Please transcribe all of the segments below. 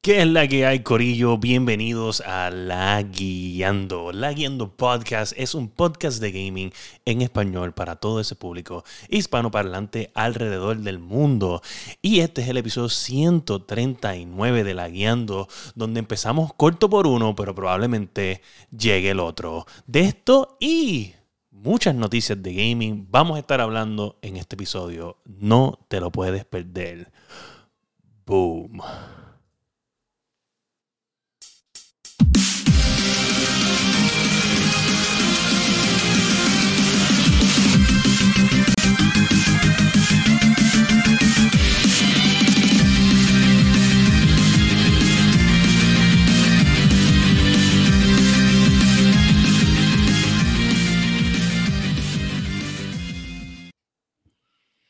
¿Qué es la que hay, Corillo? Bienvenidos a La Guiando. La Guiando Podcast es un podcast de gaming en español para todo ese público hispanoparlante alrededor del mundo. Y este es el episodio 139 de La Guiando, donde empezamos corto por uno, pero probablemente llegue el otro. De esto y muchas noticias de gaming vamos a estar hablando en este episodio. No te lo puedes perder. Boom.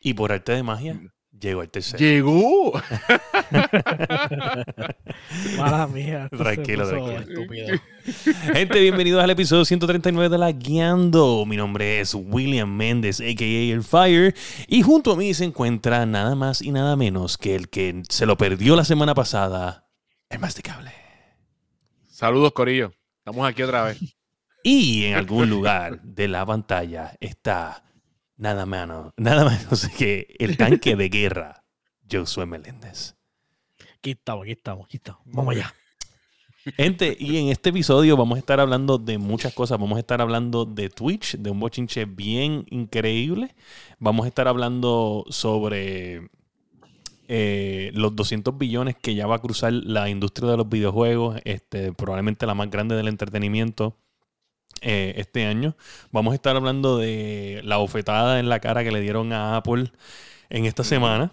Y por arte de magia, llegó el tercero. Llegó. Mala mía. Tranquilo, tranquilo. estúpido. Gente, bienvenidos al episodio 139 de La Guiando. Mi nombre es William Méndez, a.k.a. El Fire. Y junto a mí se encuentra nada más y nada menos que el que se lo perdió la semana pasada, el masticable. Saludos, Corillo. Estamos aquí otra vez. Y en algún lugar de la pantalla está nada menos, nada menos que el tanque de guerra, Josué Meléndez. Aquí estamos, aquí estamos, aquí estamos. Vamos allá. Gente, y en este episodio vamos a estar hablando de muchas cosas. Vamos a estar hablando de Twitch, de un bochinche bien increíble. Vamos a estar hablando sobre eh, los 200 billones que ya va a cruzar la industria de los videojuegos, este, probablemente la más grande del entretenimiento eh, este año. Vamos a estar hablando de la bofetada en la cara que le dieron a Apple en esta semana.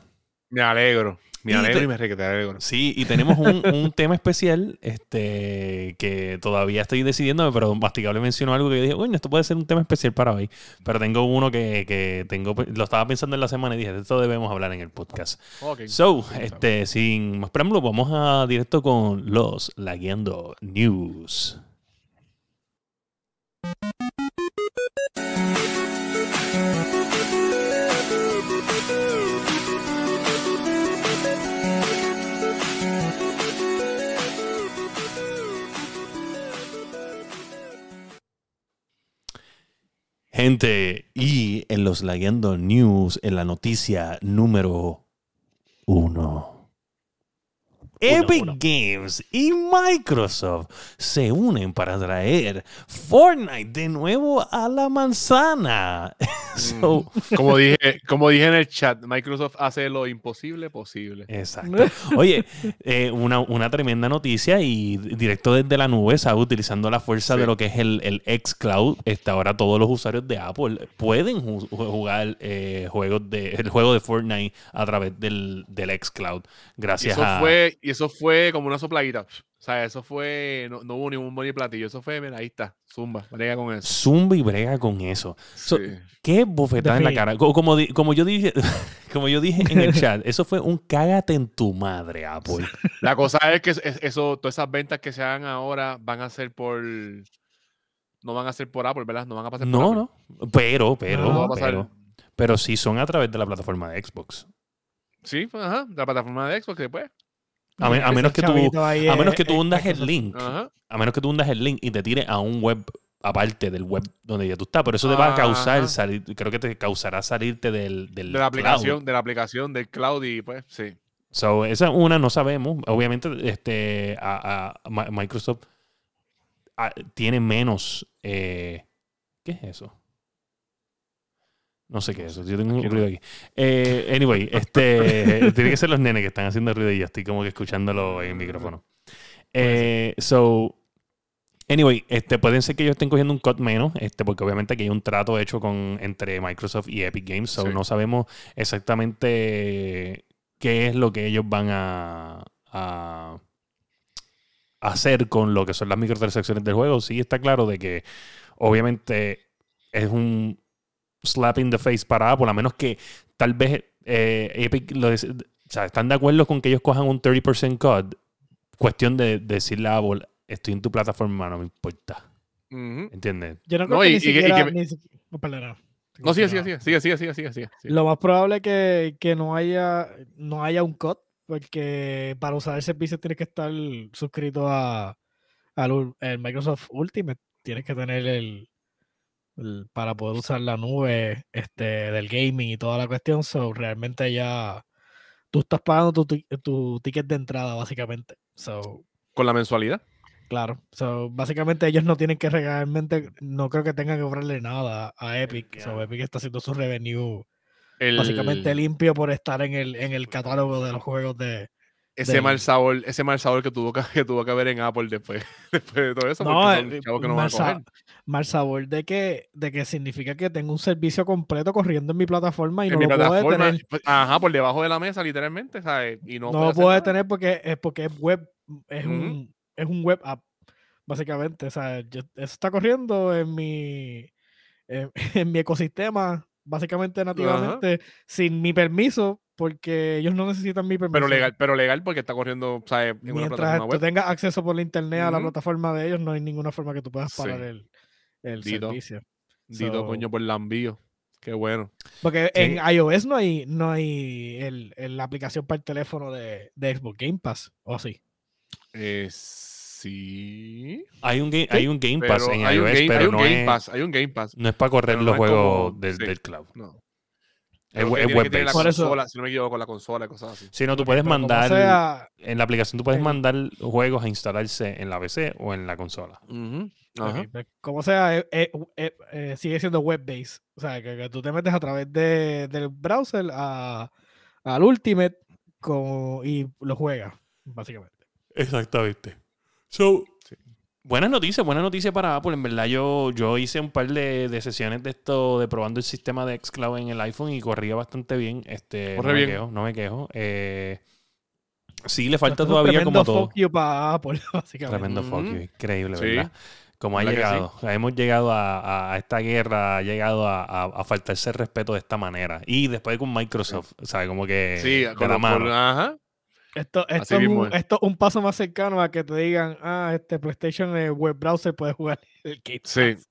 Me alegro. Me Y alegro te- y me re- te alegro. Sí, y tenemos un, un tema especial este, que todavía estoy decidiéndome, pero Masticable mencionó algo que yo dije, bueno, esto puede ser un tema especial para hoy. Pero tengo uno que, que tengo, lo estaba pensando en la semana y dije, de esto debemos hablar en el podcast. Ok. So, este, sin más preámbulo, vamos a directo con los Lagueando News. Y en los Lagueando News, en la noticia número uno. Epic uno. Games y Microsoft se unen para traer Fortnite de nuevo a la manzana. So, Como dije, como dije en el chat, Microsoft hace lo imposible posible. Exacto. Oye, eh, una, una tremenda noticia y directo desde la nube, ¿sabes? Utilizando la fuerza Sí. de lo que es el, el xCloud, este, ahora todos los usuarios de Apple pueden ju- jugar eh, juegos de, el juego de Fortnite a través del, del xCloud. Y Gracias eso, a... fue, y eso fue como una sopladita. O sea, eso fue. No, no hubo ni un buen platillo. Eso fue, mira, ahí está. Zumba. Brega con eso. Zumba y brega con eso. So, Sí. Qué bofetada en la cara. Co- Como, como, yo dije, como yo dije en el chat, eso fue un cágate en tu madre, Apple. La cosa es que es- es- eso, todas esas ventas que se hagan ahora van a ser por. No van a ser por Apple, ¿verdad? No van a pasar por No, Apple. no. Pero, pero, No, No pero, pero sí son a través de la plataforma de Xbox. Sí, pues, ajá. La plataforma de Xbox después. A, me- a menos que tú, a menos eh, que tú eh, hundas el link, Ajá. a menos que tú hundas el link y te tire a un web aparte del web donde ya tú estás, pero eso te va a causar Ajá. salir, creo que te causará salirte del, del De la cloud. aplicación, de la aplicación del cloud y pues, sí. So, esa una no sabemos. Obviamente, este, a, a- a Mi- Microsoft ah, tiene menos. eh, ¿Qué es eso? No sé qué es eso. Yo tengo un ruido aquí. Eh, anyway, este, tiene que ser los nenes que están haciendo ruido y yo estoy como que escuchándolo en el micrófono. Eh, so, anyway, este, pueden ser que ellos estén cogiendo un cut menos, este, porque obviamente aquí hay un trato hecho con, entre Microsoft y Epic Games. So, Sí. no sabemos exactamente qué es lo que ellos van a, a hacer con lo que son las microtransacciones del juego. Sí está claro de que obviamente es un slap in the face para Apple, a menos que tal vez eh, Epic lo des- o sea, están de acuerdo con que ellos cojan un 30% cut. Cuestión de, decirle a Apple, estoy en tu plataforma, no me importa. ¿Entiendes? Yo no creo No, que y- ni y que- y que- ni si- oh, perdona. No, sigue, sigue, sigue, sigue, sigue, sigue, sigue. Lo más probable es que, que no haya no haya un cut, porque para usar el servicio tienes que estar suscrito a, al el Microsoft Ultimate. Tienes que tener el, el- para poder usar la nube este, del gaming y toda la cuestión. So, realmente ya tú estás pagando tu, tu ticket de entrada, básicamente. So, Con la mensualidad. claro. So, básicamente ellos no tienen que realmente, no creo que tengan que cobrarle nada a Epic. So. Epic está haciendo su revenue El, básicamente limpio por estar en el, en el catálogo de los juegos de. Ese mal sabor, ese mal sabor que tuvo que, que tuvo que haber en Apple después, después de todo eso. No, eh, que no mal, sa- sabor de que, de que significa que tengo un servicio completo corriendo en mi plataforma y en no mi lo puedo detener. pues, ajá, por debajo de la mesa, literalmente, ¿sabes? Y no, No, lo puedo detener porque es porque es web, es un es un web app, básicamente. O sea, yo- eso está corriendo en mi en, en mi ecosistema, básicamente nativamente, sin mi permiso, porque ellos no necesitan mi permiso. Pero legal, pero legal porque está corriendo, ¿sabes? En una Mientras plataforma tú web. tengas acceso por la internet a la plataforma de ellos, no hay ninguna forma que tú puedas Sí. parar el, el Dito. servicio. Dito, So- coño, por lambío. Qué bueno. Porque Sí. en iOS no hay, no hay el, el- la aplicación para el teléfono de, de Xbox Game Pass, ¿o sí? Eh, sí. Hay un, game, hay un Game Pero Pass en hay un iOS, game, pero hay un no, game es, Pass, hay un Game Pass. no es para correr pero los juegos como- del, sí. del cloud. No. Es, Creo we- que es tiene que tener la web-based. Por eso- consola, si no me equivoco, con la consola y cosas así. Si no, tú puedes mandar, sea, en la aplicación tú puedes mandar juegos a instalarse en la PC o en la consola. Pues, como sea, eh, eh, eh, eh, sigue siendo web-based. O sea, que, que tú te metes a través de, del browser a, al Ultimate con, y lo juegas, básicamente. Exactamente. So, Sí. Buenas noticias, buenas noticias para Apple. En verdad, yo, yo hice un par de, de sesiones de esto, de probando el sistema de xCloud en el iPhone y corría bastante bien. Este, Corre no bien. me quejo, no me quejo. Eh, sí, le falta todavía como tremendo todo. fuck you para Apple, básicamente. Tremendo fuck Ujú. you, increíble, Sí, ¿verdad? Como ha ¿verdad que sí? llegado, hemos llegado a, a- esta guerra, ha llegado a, a- a faltarse el respeto de esta manera. Y después con Microsoft, ¿sabes? Como que Sí, de con la mano. ajá. Esto, esto, es un, es. esto es un paso más cercano a que te digan, ah, este PlayStation eh, web browser puede jugar el Game Sí. Pass".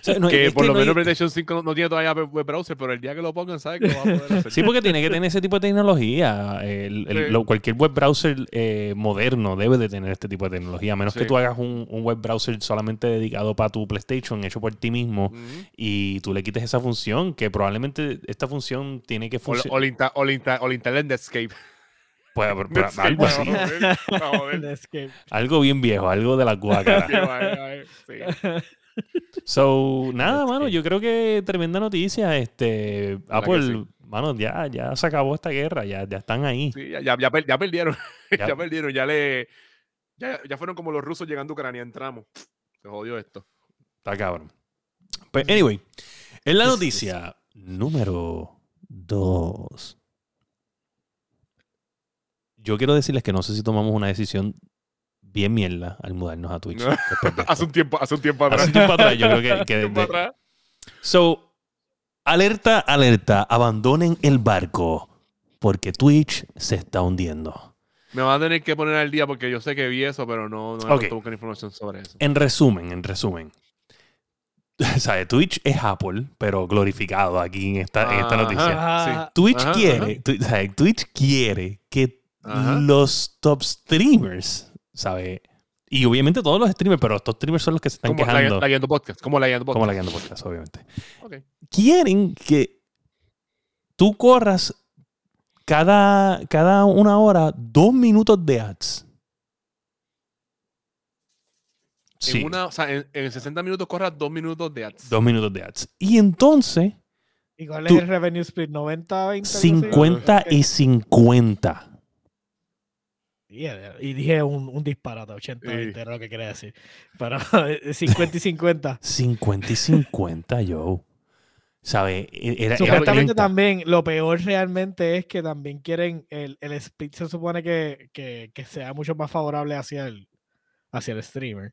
O sea, no, que por que lo no hay- menos PlayStation 5 no, no tiene todavía web browser, pero el día que lo pongan, ¿sabes que lo va a poder hacer? Sí, porque tiene que tener ese tipo de tecnología. El- el- Sí. lo- cualquier web browser eh, moderno debe de tener este tipo de tecnología. A menos que tú hagas un, un web browser solamente dedicado para tu PlayStation, hecho por ti mismo, y tú le quites esa función, que probablemente esta función tiene que O, funcionar. o, o o le instalen Netscape. Pues, pero- pero Netscape algo así. Algo bien viejo, algo de la sí. So, nada, mano, Netscape. yo creo que tremenda noticia. Este, Apple, sí? mano, ya, ya se acabó esta guerra, ya, ya están ahí. Sí, ya, ya, ya per- ya perdieron. Ya. Ya. perdieron. Ya le. Ya, ya fueron como los rusos llegando a Ucrania. Entramos. Se jodió esto. Está cabrón. Pues, anyway, en la noticia número 2. Yo quiero decirles que no sé si tomamos una decisión bien mierda al mudarnos a Twitch. No. de Hace un tiempo, hace un tiempo Hace atrás. un tiempo atrás, yo creo que. que Hace un tiempo de- atrás. So, alerta, alerta, abandonen el barco porque Twitch se está hundiendo. Me van a tener que poner al día porque yo sé que vi eso, pero no, no he Ok. puesto buscar información sobre eso. En resumen, en resumen. ¿Sabes? Twitch es Apple, pero glorificado aquí en esta, en esta Ajá. noticia. Ah, Twitch Ajá, quiere. Twitch quiere que Ajá. los top streamers, ¿sabes? Y obviamente todos los streamers, pero los top streamers son los que se están Como la, quejando. la Guiando Podcast. Como la Guiando Podcast. como la Guiando Podcast, obviamente. Ok. Quieren que tú corras cada, cada una hora dos minutos de ads. Sí, En, una, o sea, en, en 60 minutos corras dos minutos de ads. dos minutos de ads. Y entonces, ¿Y cuál tú- es el revenue split? ¿90, 20? 50 y 50. Y dije un, un disparate, 80, Sí. 20, era lo que quería decir. Pero 50 y 50. 50 y 50, yo. ¿Sabes? Era, era Supuestamente 30. también, lo peor realmente es que también quieren, el, el split se supone que, que, que sea mucho más favorable hacia el, hacia el streamer.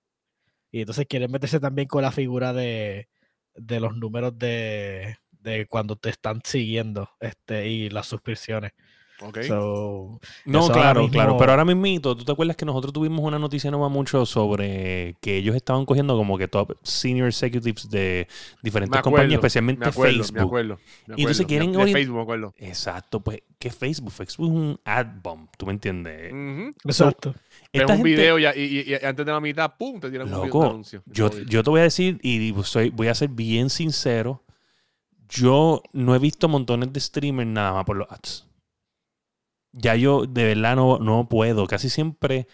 Y entonces quieren meterse también con la figura de, de los números de, de cuando te están siguiendo este, y las suscripciones. Ok. So, No, claro, claro. Pero ahora mismo, ¿tú te acuerdas que nosotros tuvimos una noticia no va mucho sobre que ellos estaban cogiendo como que top senior executives de diferentes compañías, acuerdo, especialmente me acuerdo, Facebook? Me acuerdo, me Y entonces acuerdo. quieren de Facebook, me acuerdo. Exacto, pues, ¿qué Facebook? Facebook es un ad bomb, ¿tú me entiendes? Ujú. exacto. Ves Esta un gente- video y, y- y antes de la mitad, ¡pum! Te tiran un, video, Loco, un anuncio. Yo, yo te voy a decir, y soy, voy a ser bien sincero, yo no he visto montones de streamers nada más por los ads. Ya yo de verdad no, no puedo. Casi siempre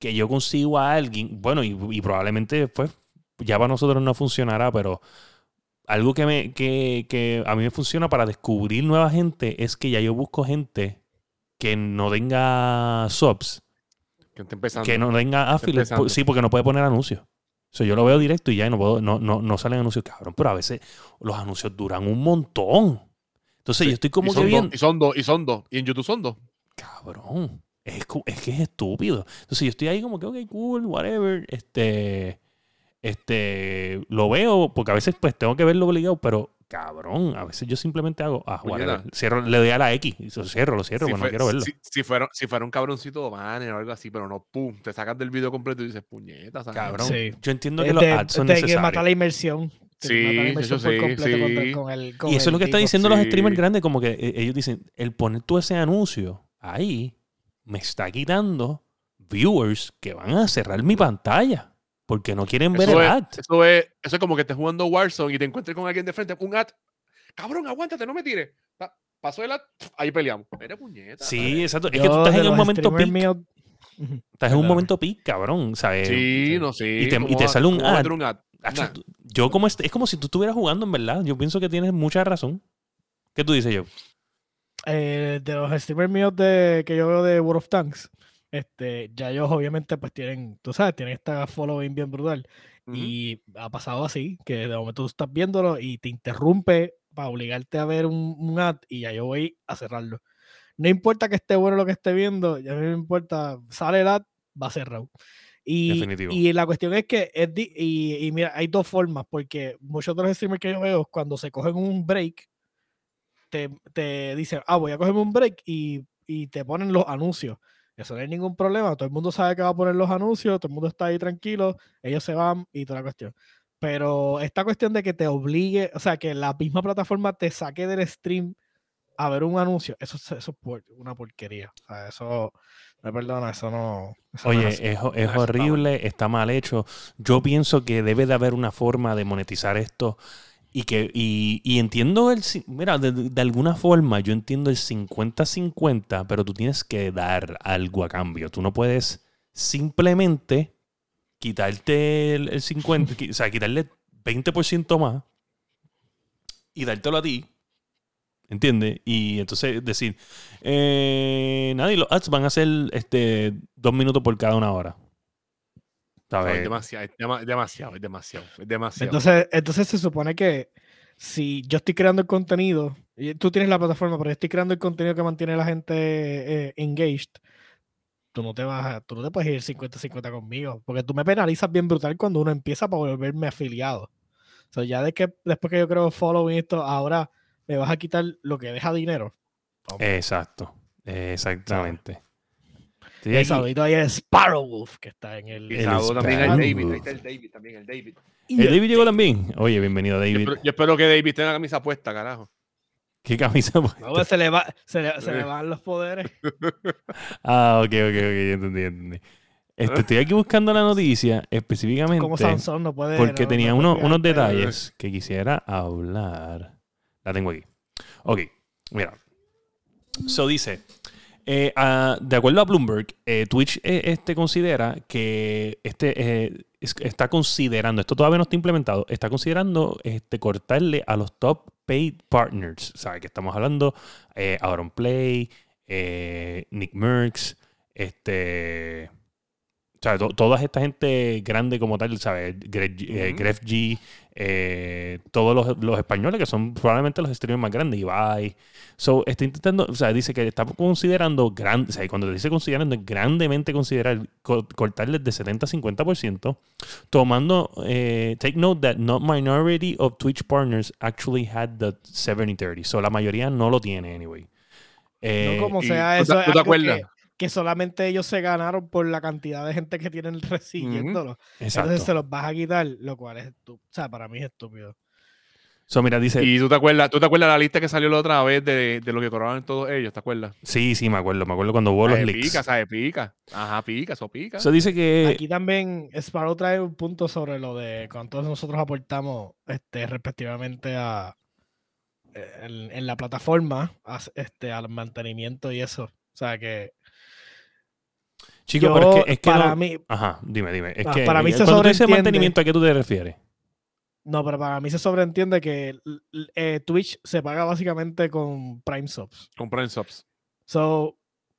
que yo consigo a alguien, bueno, y, y probablemente pues ya para nosotros no funcionará, pero algo que, me, que, que a mí me funciona para descubrir nueva gente es que ya yo busco gente que no tenga subs que está empezando. que no tenga affiliates. po- Sí, porque no puede poner anuncios. O sea, yo lo veo directo y ya no puedo, no, no, no salen anuncios, cabrón. Pero a veces los anuncios duran un montón. Entonces Sí, yo estoy como y que bien. Dos, y son dos, y son dos. Y en YouTube son dos. Cabrón. Es, es que es estúpido. Entonces yo estoy ahí como que, ok, cool, whatever. Este. Este. Lo veo, porque a veces pues tengo que verlo obligado, pero cabrón, a veces yo simplemente hago, ah, Puñeta. whatever. Cierro, le doy a la X y lo cierro, lo cierro, si, porque fue- no quiero verlo. si- si fuera, si fuera un cabroncito banner o algo así, pero no, pum, te sacas del video completo y dices, puñeta, ¿sabes? Cabrón. Sí. Yo entiendo que Es los ads son que necesarios. mata la inmersión. Te Sí, eso inmersión por sí, completo con- sí. con el- con Y eso es lo que están diciendo los streamers grandes, como que eh, ellos dicen, el poner tú ese anuncio ahí me está quitando viewers que van a cerrar mi pantalla porque no quieren ver Eso el es, ad. eso, es, eso es como que estés jugando Warzone y te encuentres con alguien de frente, un ad. Cabrón, aguántate, no me tires. Pa- Pasó el ad, ahí peleamos. Eres puñeta. Sí, exacto. Es Yo que tú estás en un momento peak. Estás en un momento peak, cabrón. ¿sabes? Sí, no sé. y te- y te sale un ad. un ad. Acho, Nah. tú- Yo como est- es como si tú estuvieras jugando en verdad. Yo pienso que tienes mucha razón. ¿Qué tú dices yo? Eh, de los streamers míos de, que yo veo de World of Tanks, este, ya ellos obviamente pues tienen, tú sabes, tienen esta following bien brutal. Ujú. Y ha pasado así, que de momento tú estás viéndolo y te interrumpe para obligarte a ver un, un ad y ya yo voy a cerrarlo. No importa que esté bueno lo que esté viendo, ya mí me importa, sale el ad, va a cerrar. Y, y la cuestión es que, es y, y mira, hay dos formas, porque muchos de los streamers que yo veo, cuando se cogen un break, te, te dicen, ah, voy a cogerme un break y, y te ponen los anuncios. Eso no hay ningún problema, todo el mundo sabe que va a poner los anuncios, todo el mundo está ahí tranquilo, ellos se van y toda la cuestión. Pero esta cuestión de que te obligue, o sea, que la misma plataforma te saque del stream a ver un anuncio, eso, es- eso es una porquería. O sea, eso, me perdona, eso no. eso no Oye, es es, horrible, está mal hecho. Yo pienso que debe de haber una forma de monetizar esto y que y, y entiendo el mira de, de alguna forma yo entiendo el 50-50 pero tú tienes que dar algo a cambio tú no puedes simplemente quitarte el, el 50 qui- o sea quitarle 20% más y dártelo a ti ¿Entiendes? Y entonces decir, eh, nada, y los ads van a ser este, dos minutos por cada una hora. Es demasiado, es dema- es demasiado, es demasiado, es demasiado. Entonces, entonces se supone que si yo estoy creando el contenido, y tú tienes la plataforma, pero yo estoy creando el contenido que mantiene a la gente eh, engaged, tú no te vas a- tú no te puedes ir 50-50 conmigo, porque tú me penalizas bien brutal cuando uno empieza para volverme afiliado. O sea, ya de que después que yo creo following esto, ahora me vas a quitar lo que deja dinero. Exacto. Exactamente. Y aquí. saludito ahí a Sparrow Wolf, que está en el. Y el saludo también al. David, ahí está el David también, el David. ¿El David llegó también? Oye, bienvenido, Yo David. espero, yo espero que David tenga la camisa puesta, carajo. ¿Qué camisa? puesta? No, pues se le, va, se, le, se le van los poderes. Ah, ok, ok, ok, ya entendí, ya entendí. Este, estoy aquí buscando la noticia específicamente Como Sansón no puede. porque no- tenía no uno- puede unos pegar. detalles que quisiera hablar. La tengo aquí. Ok, mira. So dice, eh, ah, de acuerdo a Bloomberg, eh, Twitch eh, este considera que este es- está considerando, esto todavía no está implementado, está considerando este, cortarle a los top paid partners. Sea, que estamos hablando Aaron Play, Nick Merckx, este... O sea, to- toda esta gente grande como tal, ¿sabes? Greg. Gref G, eh, todos los, los españoles que son probablemente los streamers más grandes, Ibai. So, está intentando, o sea, dice que está considerando, gran, o sea, y cuando dice considerando, es grandemente considerar co- cortarles de 70 a 50%, tomando, eh, take note that not minority of Twitch partners actually had the 70-30. So, la mayoría no lo tiene, anyway. Eh, no como y sea ¿tú te- eso. es tú te algo acuerdas? Que, que solamente ellos se ganaron por la cantidad de gente que tienen resiguiéndolo. exacto. Entonces se los vas a quitar, lo cual es estúpido. O sea, para mí es estúpido. So, mira, dice, Y tú te acuerdas, tú te acuerdas la lista que salió la otra vez de, de lo que cobraban todos ellos, ¿te acuerdas? sí, sí, me acuerdo, me acuerdo cuando hubo los leaks. pica, sabe pica. Ajá, pica, eso pica. So, dice que Aquí también Sparrow trae un punto sobre lo de cuánto nosotros aportamos este, respectivamente a eh, en, en la plataforma a- este, al mantenimiento y eso. O sea que Chico, yo, pero es que, es que para no- mí, Ajá, dime, dime. Es Ah, que para mí se cuando dices mantenimiento, ¿a qué tú te refieres? no, pero para mí se sobreentiende que eh, Twitch se paga básicamente con Prime Subs. Comprar en subs. So,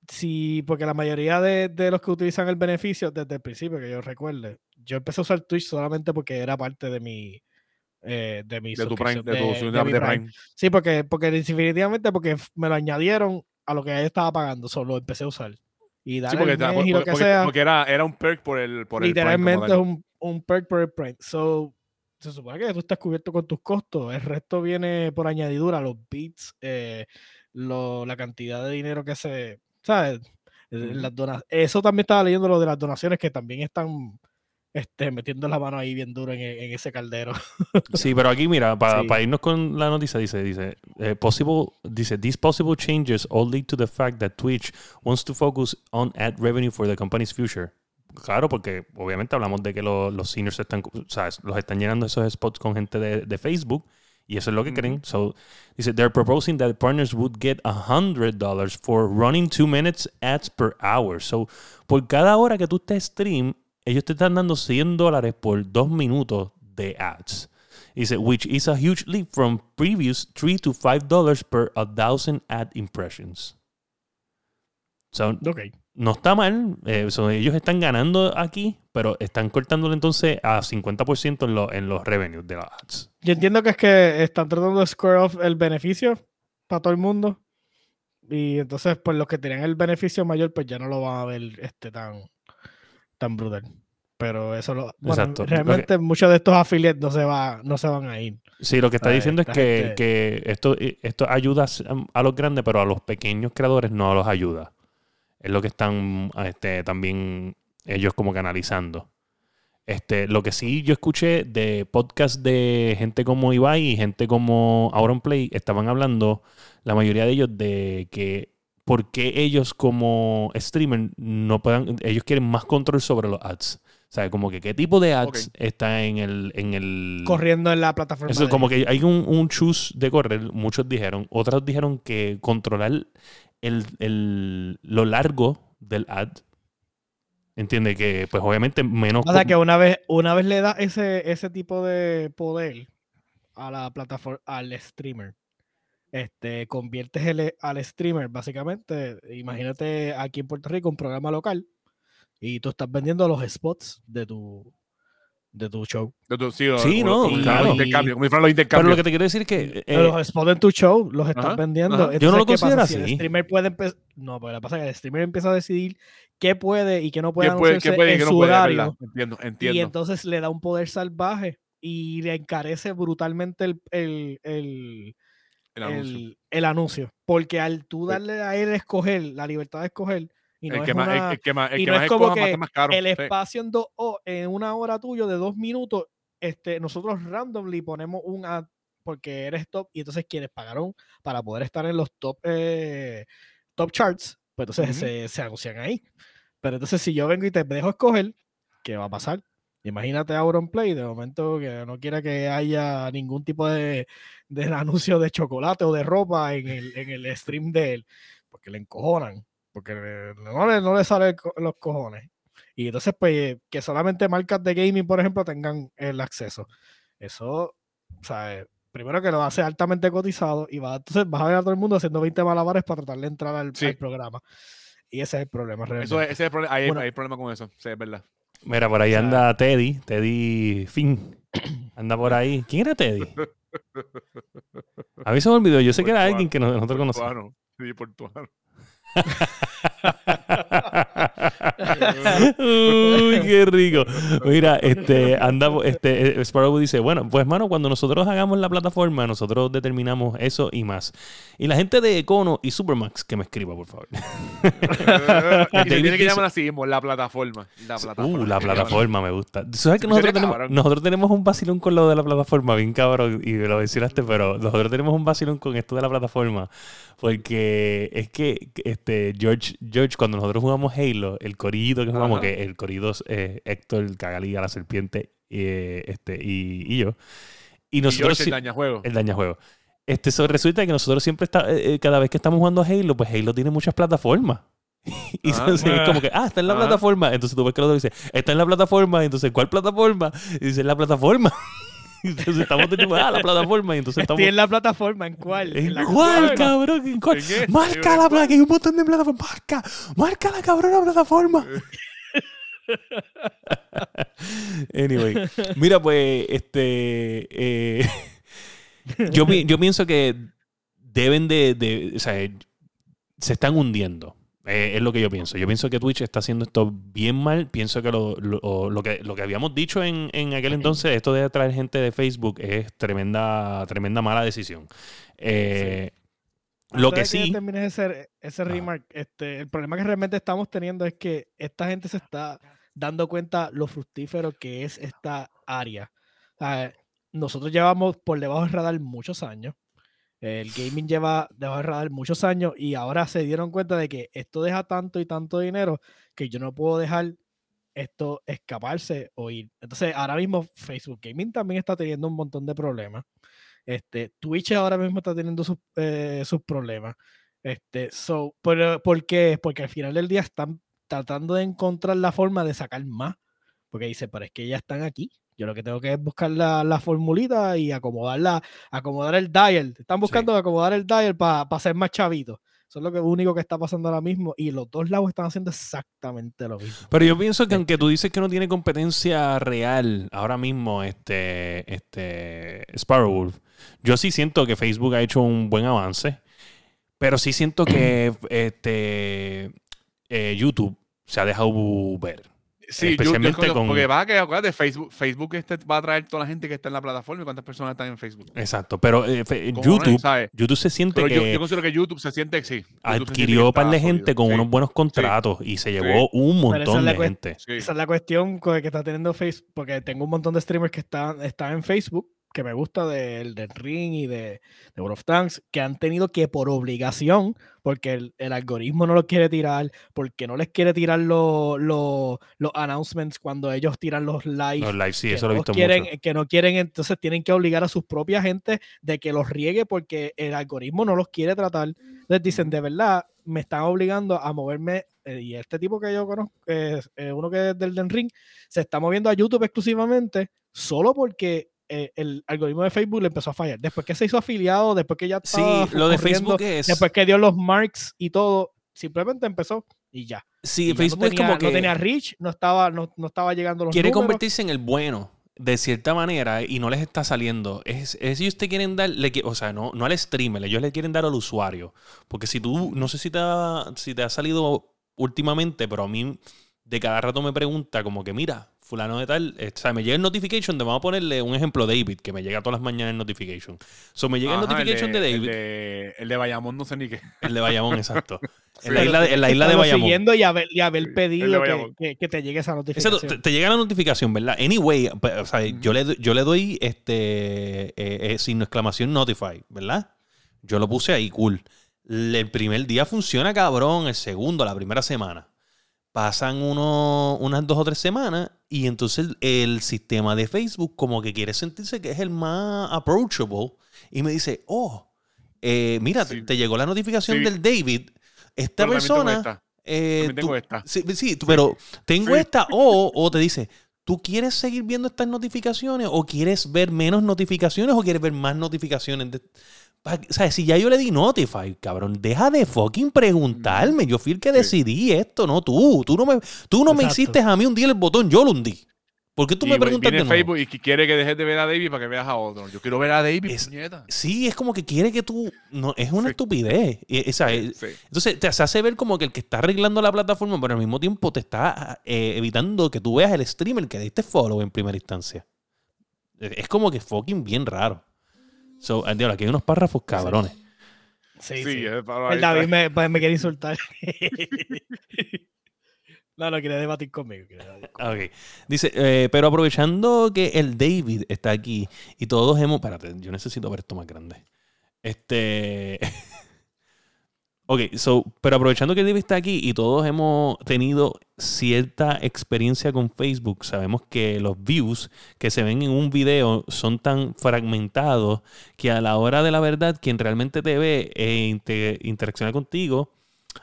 sí, porque la mayoría de, de los que utilizan el beneficio desde el principio, que yo recuerde, yo empecé a usar Twitch solamente porque era parte de mi eh, de mi De tu Prime, suscripción de tu de- suscripción de de, mi de Prime. Prime. Sí, porque, porque definitivamente porque me lo añadieron a lo que estaba pagando, solo empecé a usar. Y Sí, porque, por- y lo que sea, porque era, era un perk por el, por el Prime literalmente es un, un perk por el Prime. So, se supone que tú estás cubierto con tus costos. El resto viene por añadidura, los bits, eh, lo- la cantidad de dinero que se. ¿Sabes? Eh. Las Eso también estaba leyendo lo de las donaciones que también están este, metiendo la mano ahí bien duro en, en ese caldero. Sí, pero aquí mira, para Sí. irnos con la noticia, dice, dice, eh, possible, dice, these possible changes all lead to the fact that Twitch wants to focus on ad revenue for the company's future. Claro, porque obviamente hablamos de que lo- los seniors están, sea, los están llenando esos spots con gente de, de Facebook y eso es lo que creen. So, dice, they're proposing that partners would get $100 for running two minutes ads per hour. So, por cada hora que tú estés stream, ellos te están dando 100 dólares por dos minutos de ads. Dice, which is a huge leap from previous 3 to 5 dollars per a thousand ad impressions. So, ok. no está mal. eh, so, ellos están ganando aquí, pero están cortándolo entonces a 50% en, lo- en los revenues de las ads. Yo entiendo que es que están tratando de square off el beneficio para todo el mundo. Y entonces, pues los que tienen el beneficio mayor, pues ya no lo van a ver este tan, tan brutal. Pero eso lo. Bueno, realmente muchos de estos affiliates no se, va, no se van a ir. Sí, lo que está Ay, diciendo es que, gente- que esto, esto ayuda a los grandes, pero a los pequeños creadores no los ayuda. Es lo que están este, también ellos como que analizando. Este, lo que sí yo escuché de podcast de gente como Ibai y gente como Auronplay estaban hablando, la mayoría de ellos, de que por qué ellos como streamer no puedan, ellos quieren más control sobre los ads. O sea, como que qué tipo de ads Ok. está en el, en el Corriendo en la plataforma. eso de como ellos. que hay un, un choose de correr, muchos dijeron. Otros dijeron que controlar el, el- lo largo del ad. Entiende que, pues obviamente menos. O sea que una vez, una vez le da ese, ese tipo de poder a la plataforma, al streamer, este, conviertes el, al streamer, básicamente, imagínate aquí en Puerto Rico un programa local y tú estás vendiendo los spots de tu, de tu show. De tu- sí, o- Sí, no, fueran claro. los intercambios, fueran los Pero lo que te quiero decir es que. eh, los spots en tu show los estás ajá, vendiendo. ajá. Yo no lo considero Si el así. streamer puede empezar. No, pero lo que pasa es que el streamer empieza a decidir qué puede y qué no puede ¿Qué puede, anunciarse qué puede y en qué no su puede? horario. ¿verdad? Entiendo, Y entiendo. entonces le da un poder salvaje y le encarece brutalmente el, el, el, el anuncio. el- el anuncio. Porque al tú Sí. darle a él escoger, la libertad de escoger, y no el, es que más, el- una- el que más, el y que no más es como escoja, que es más caro. el Sí. espacio en, dos ho- en una hora tuyo de dos minutos, este, nosotros randomly ponemos un ad porque eres top y entonces quienes pagaron para poder estar en los top, eh, top charts, pues entonces se, se anuncian ahí. Pero entonces si yo vengo y te dejo escoger, ¿qué va a pasar? Imagínate a Auronplay, de momento que no quiera que haya ningún tipo de, de anuncio de chocolate o de ropa en el, en el stream de él, porque le encojonan, porque no le, no le sale el co- los cojones. Y entonces, pues, que solamente marcas de gaming, por ejemplo, tengan el acceso. Eso, o sea, eh, primero que lo hace altamente cotizado y va, entonces vas a ver a todo el mundo haciendo 20 malabares para tratar de entrar al, Sí. al programa. Y ese es el problema, realmente. Eso es, ese es el problema. Bueno. hay problema con eso. Sí, es verdad. Mira, por ahí o sea- anda Teddy, Teddy Finn. Anda por ahí. ¿Quién era Teddy? A mí se me olvidó. Yo sé que era alguien que no- nosotros conocemos. Portuano. Sí, portuano. Uy, qué rico. Mira, este, andamos, este, eh, Sparrow dice, bueno, pues hermano, cuando nosotros hagamos la plataforma, nosotros determinamos eso y más. Y la gente de Econo y Supermax, que me escriba, por favor. y se tiene que llamar así mismo, la plataforma. La plataforma. Uh, la plataforma me gusta. ¿Sabes que nosotros tenemos, nosotros tenemos un vacilón con lo de la plataforma, bien cabrón, y lo mencionaste, pero nosotros tenemos un vacilón con esto de la plataforma, porque es que este George, George cuando nosotros jugamos Halo, el corillito que jugamos, Ajá. que el corrido es eh, Héctor, Cagalía, la serpiente, eh, este, y, y yo. Y Y nosotros... George, si- el dañajuego. el dañajuego. Este, so, resulta que nosotros siempre está, eh, eh, cada vez que estamos jugando Halo, pues Halo tiene muchas plataformas. y Ah. entonces es como que, ah, está en la plataforma. Entonces tú ves que el otro dice, está en la plataforma. Y entonces, ¿cuál plataforma? Y dice, la plataforma. Entonces estamos de tipo, ah, la plataforma. Y entonces estamos. Estoy en la plataforma, ¿en cuál? ¿En En la cuál, plataforma. cabrón? ¿En cuál? ¿En? Marca ¿En la cuál? placa, hay un montón de plataformas. Marca, marca la cabrona plataforma. anyway, mira, pues, este. eh, yo, yo pienso que deben de, de- O sea, se están hundiendo. Eh, es lo que yo pienso. Yo pienso que Twitch está haciendo esto bien mal. Pienso que lo, lo- lo que, lo que habíamos dicho en, en aquel entonces, esto de traer gente de Facebook, es tremenda, tremenda mala decisión. Eh, Lo que sí. termines ese, ese remark, este, el problema que realmente estamos teniendo es que esta gente se está dando cuenta lo fructífero que es esta área. O sea, nosotros llevamos por debajo del radar muchos años. El gaming lleva debajo del radar muchos años y ahora se dieron cuenta de que esto deja tanto y tanto dinero que yo no puedo dejar esto escaparse o ir. Entonces, ahora mismo Facebook Gaming también está teniendo un montón de problemas. Este, Twitch ahora mismo está teniendo sus, eh, sus problemas. Este, pero, ¿Por qué? Porque al final del día están tratando de encontrar la forma de sacar más. Porque dice, pero es que ya están aquí. Yo lo que tengo que es buscar la, la formulita y acomodarla, acomodar el dial. Están buscando acomodar el dial para ser más chavitos. Eso es lo que, único que está pasando ahora mismo. Y los dos lados están haciendo exactamente lo mismo. Pero yo pienso que aunque tú dices que no tiene competencia real ahora mismo, este, este Sparrowwolf, yo sí siento que Facebook ha hecho un buen avance. Pero sí siento que este, eh, YouTube se ha dejado ver. Sí, yo- yo Especialmente con- Porque va a que, acuérdate, Facebook, Facebook este va a traer toda la gente que está en la plataforma y cuántas personas están en Facebook. Exacto. Pero eh, fe- YouTube, ¿sabes? YouTube se siente Pero yo, que yo considero que YouTube se siente que sí. YouTube que adquirió está par de sólido, gente con sí, unos buenos contratos y se llevó un es montón de gente. sí. Esa es la cuestión que está teniendo Facebook, porque tengo un montón de streamers que están, están en Facebook, que me gusta del, del Ring y de, de World of Tanks, que han tenido que por obligación, porque el, el algoritmo no los quiere tirar, porque no les quiere tirar los los- los announcements cuando ellos tiran los live. Los live, sí, eso lo he visto quieren, mucho. Que no quieren, entonces tienen que obligar a sus propias gente de que los riegue porque el algoritmo no los quiere tratar. Les dicen, de verdad, me están obligando a moverme. eh, y este tipo que yo conozco, eh, eh, uno que es del Den Ring, se está moviendo a YouTube exclusivamente solo porque eh, el algoritmo de Facebook le empezó a fallar. Después que se hizo afiliado, después que ya Sí, estaba lo de Facebook es. después que dio los marks y todo, simplemente empezó y ya. Sí, Y ya Facebook no tenía, es como que. no tenía reach, no estaba, no, no estaba llegando los quiere números. convertirse en el bueno de cierta manera y no les está saliendo. Es, es ellos te quieren dar, le o sea, no, no al streamer, ellos le quieren dar al usuario. Porque si tú, no sé si te ha, si te ha salido últimamente, pero a mí de cada rato me pregunta como que, mira, fulano de tal, eh, o sea, me llega el notification, de, vamos a ponerle un ejemplo, David, que me llega todas las mañanas el notification. So, me llega el notification de, El David, de, el de Bayamón, no sé ni qué. el de Bayamón, exacto. Sí. En la isla de, en la isla de Estamos Bayamón. siguiendo y haber, y haber Sí, de pedido que, que- que te llegue esa notificación. Exacto, te, te llega la notificación, ¿verdad? Anyway, o sea, yo, le, doy- yo le doy este eh, eh, signo de exclamación notify, ¿verdad? Yo lo puse ahí, cool. El primer día funciona cabrón, el segundo, la primera semana. Pasan uno- unas dos o tres semanas y entonces el sistema de Facebook como que quiere sentirse que es el más approachable y me dice, oh, eh, mira, te- Sí. te llegó la notificación Sí. del David. Esta Pero persona... esta, eh, también tengo tú- esta. Sí, sí, tú- pero tengo esta o, o te dice, ¿tú quieres seguir viendo estas notificaciones o quieres ver menos notificaciones o quieres ver más notificaciones? de- o sea, si ya yo le di notify, cabrón, deja de fucking preguntarme. Yo fui el que decidí esto, no tú. Tú no me, tú no me hiciste a mí hundir el botón, yo lo hundí. ¿Por qué tú y me preguntas de nuevo? Facebook y quiere que dejes de ver a David para que veas a otro. Yo quiero ver a David, Es- puñeta. Sí, es como que quiere que tú... No, es una Sí. estupidez. Es- Sí. Entonces te hace ver como que el que está arreglando la plataforma, pero al mismo tiempo te está eh, evitando que tú veas el streamer que diste follow en primera instancia. Es como que fucking bien raro. So, diablo, aquí hay unos párrafos cabrones. Sí, Sí, sí. para- El David me, pues, me quiere insultar. no, no, quiere debatir conmigo. quiere debatir conmigo. Ok. Dice, eh, pero aprovechando que el David está aquí y todos hemos. Espérate, yo necesito ver esto más grande. Este. ok, so, pero aprovechando que David está aquí y todos hemos tenido cierta experiencia con Facebook, sabemos que los views que se ven en un video son tan fragmentados que a la hora de la verdad, quien realmente te ve e inte- interacciona contigo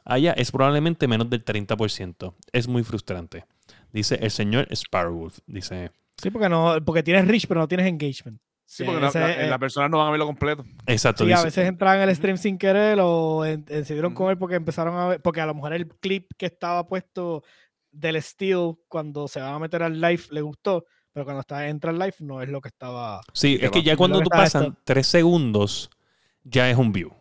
allá es probablemente menos del 30%. Es muy frustrante. Dice el señor Sparrowwolf. Dice. Sí, porque, no, porque tienes reach, pero no tienes engagement. Sí, porque la, Ese, la- eh, las personas no van a verlo completo. Exacto. Sí, a veces entraban en el stream sin querer o en- en- se dieron con él porque empezaron a ver, porque a lo mejor el clip que estaba puesto del Steel cuando se va a meter al live le gustó, pero cuando está entra al live no es lo que estaba. Sí, ¿Qué es que ya cuando tú pasan esto. tres segundos, ya es un view.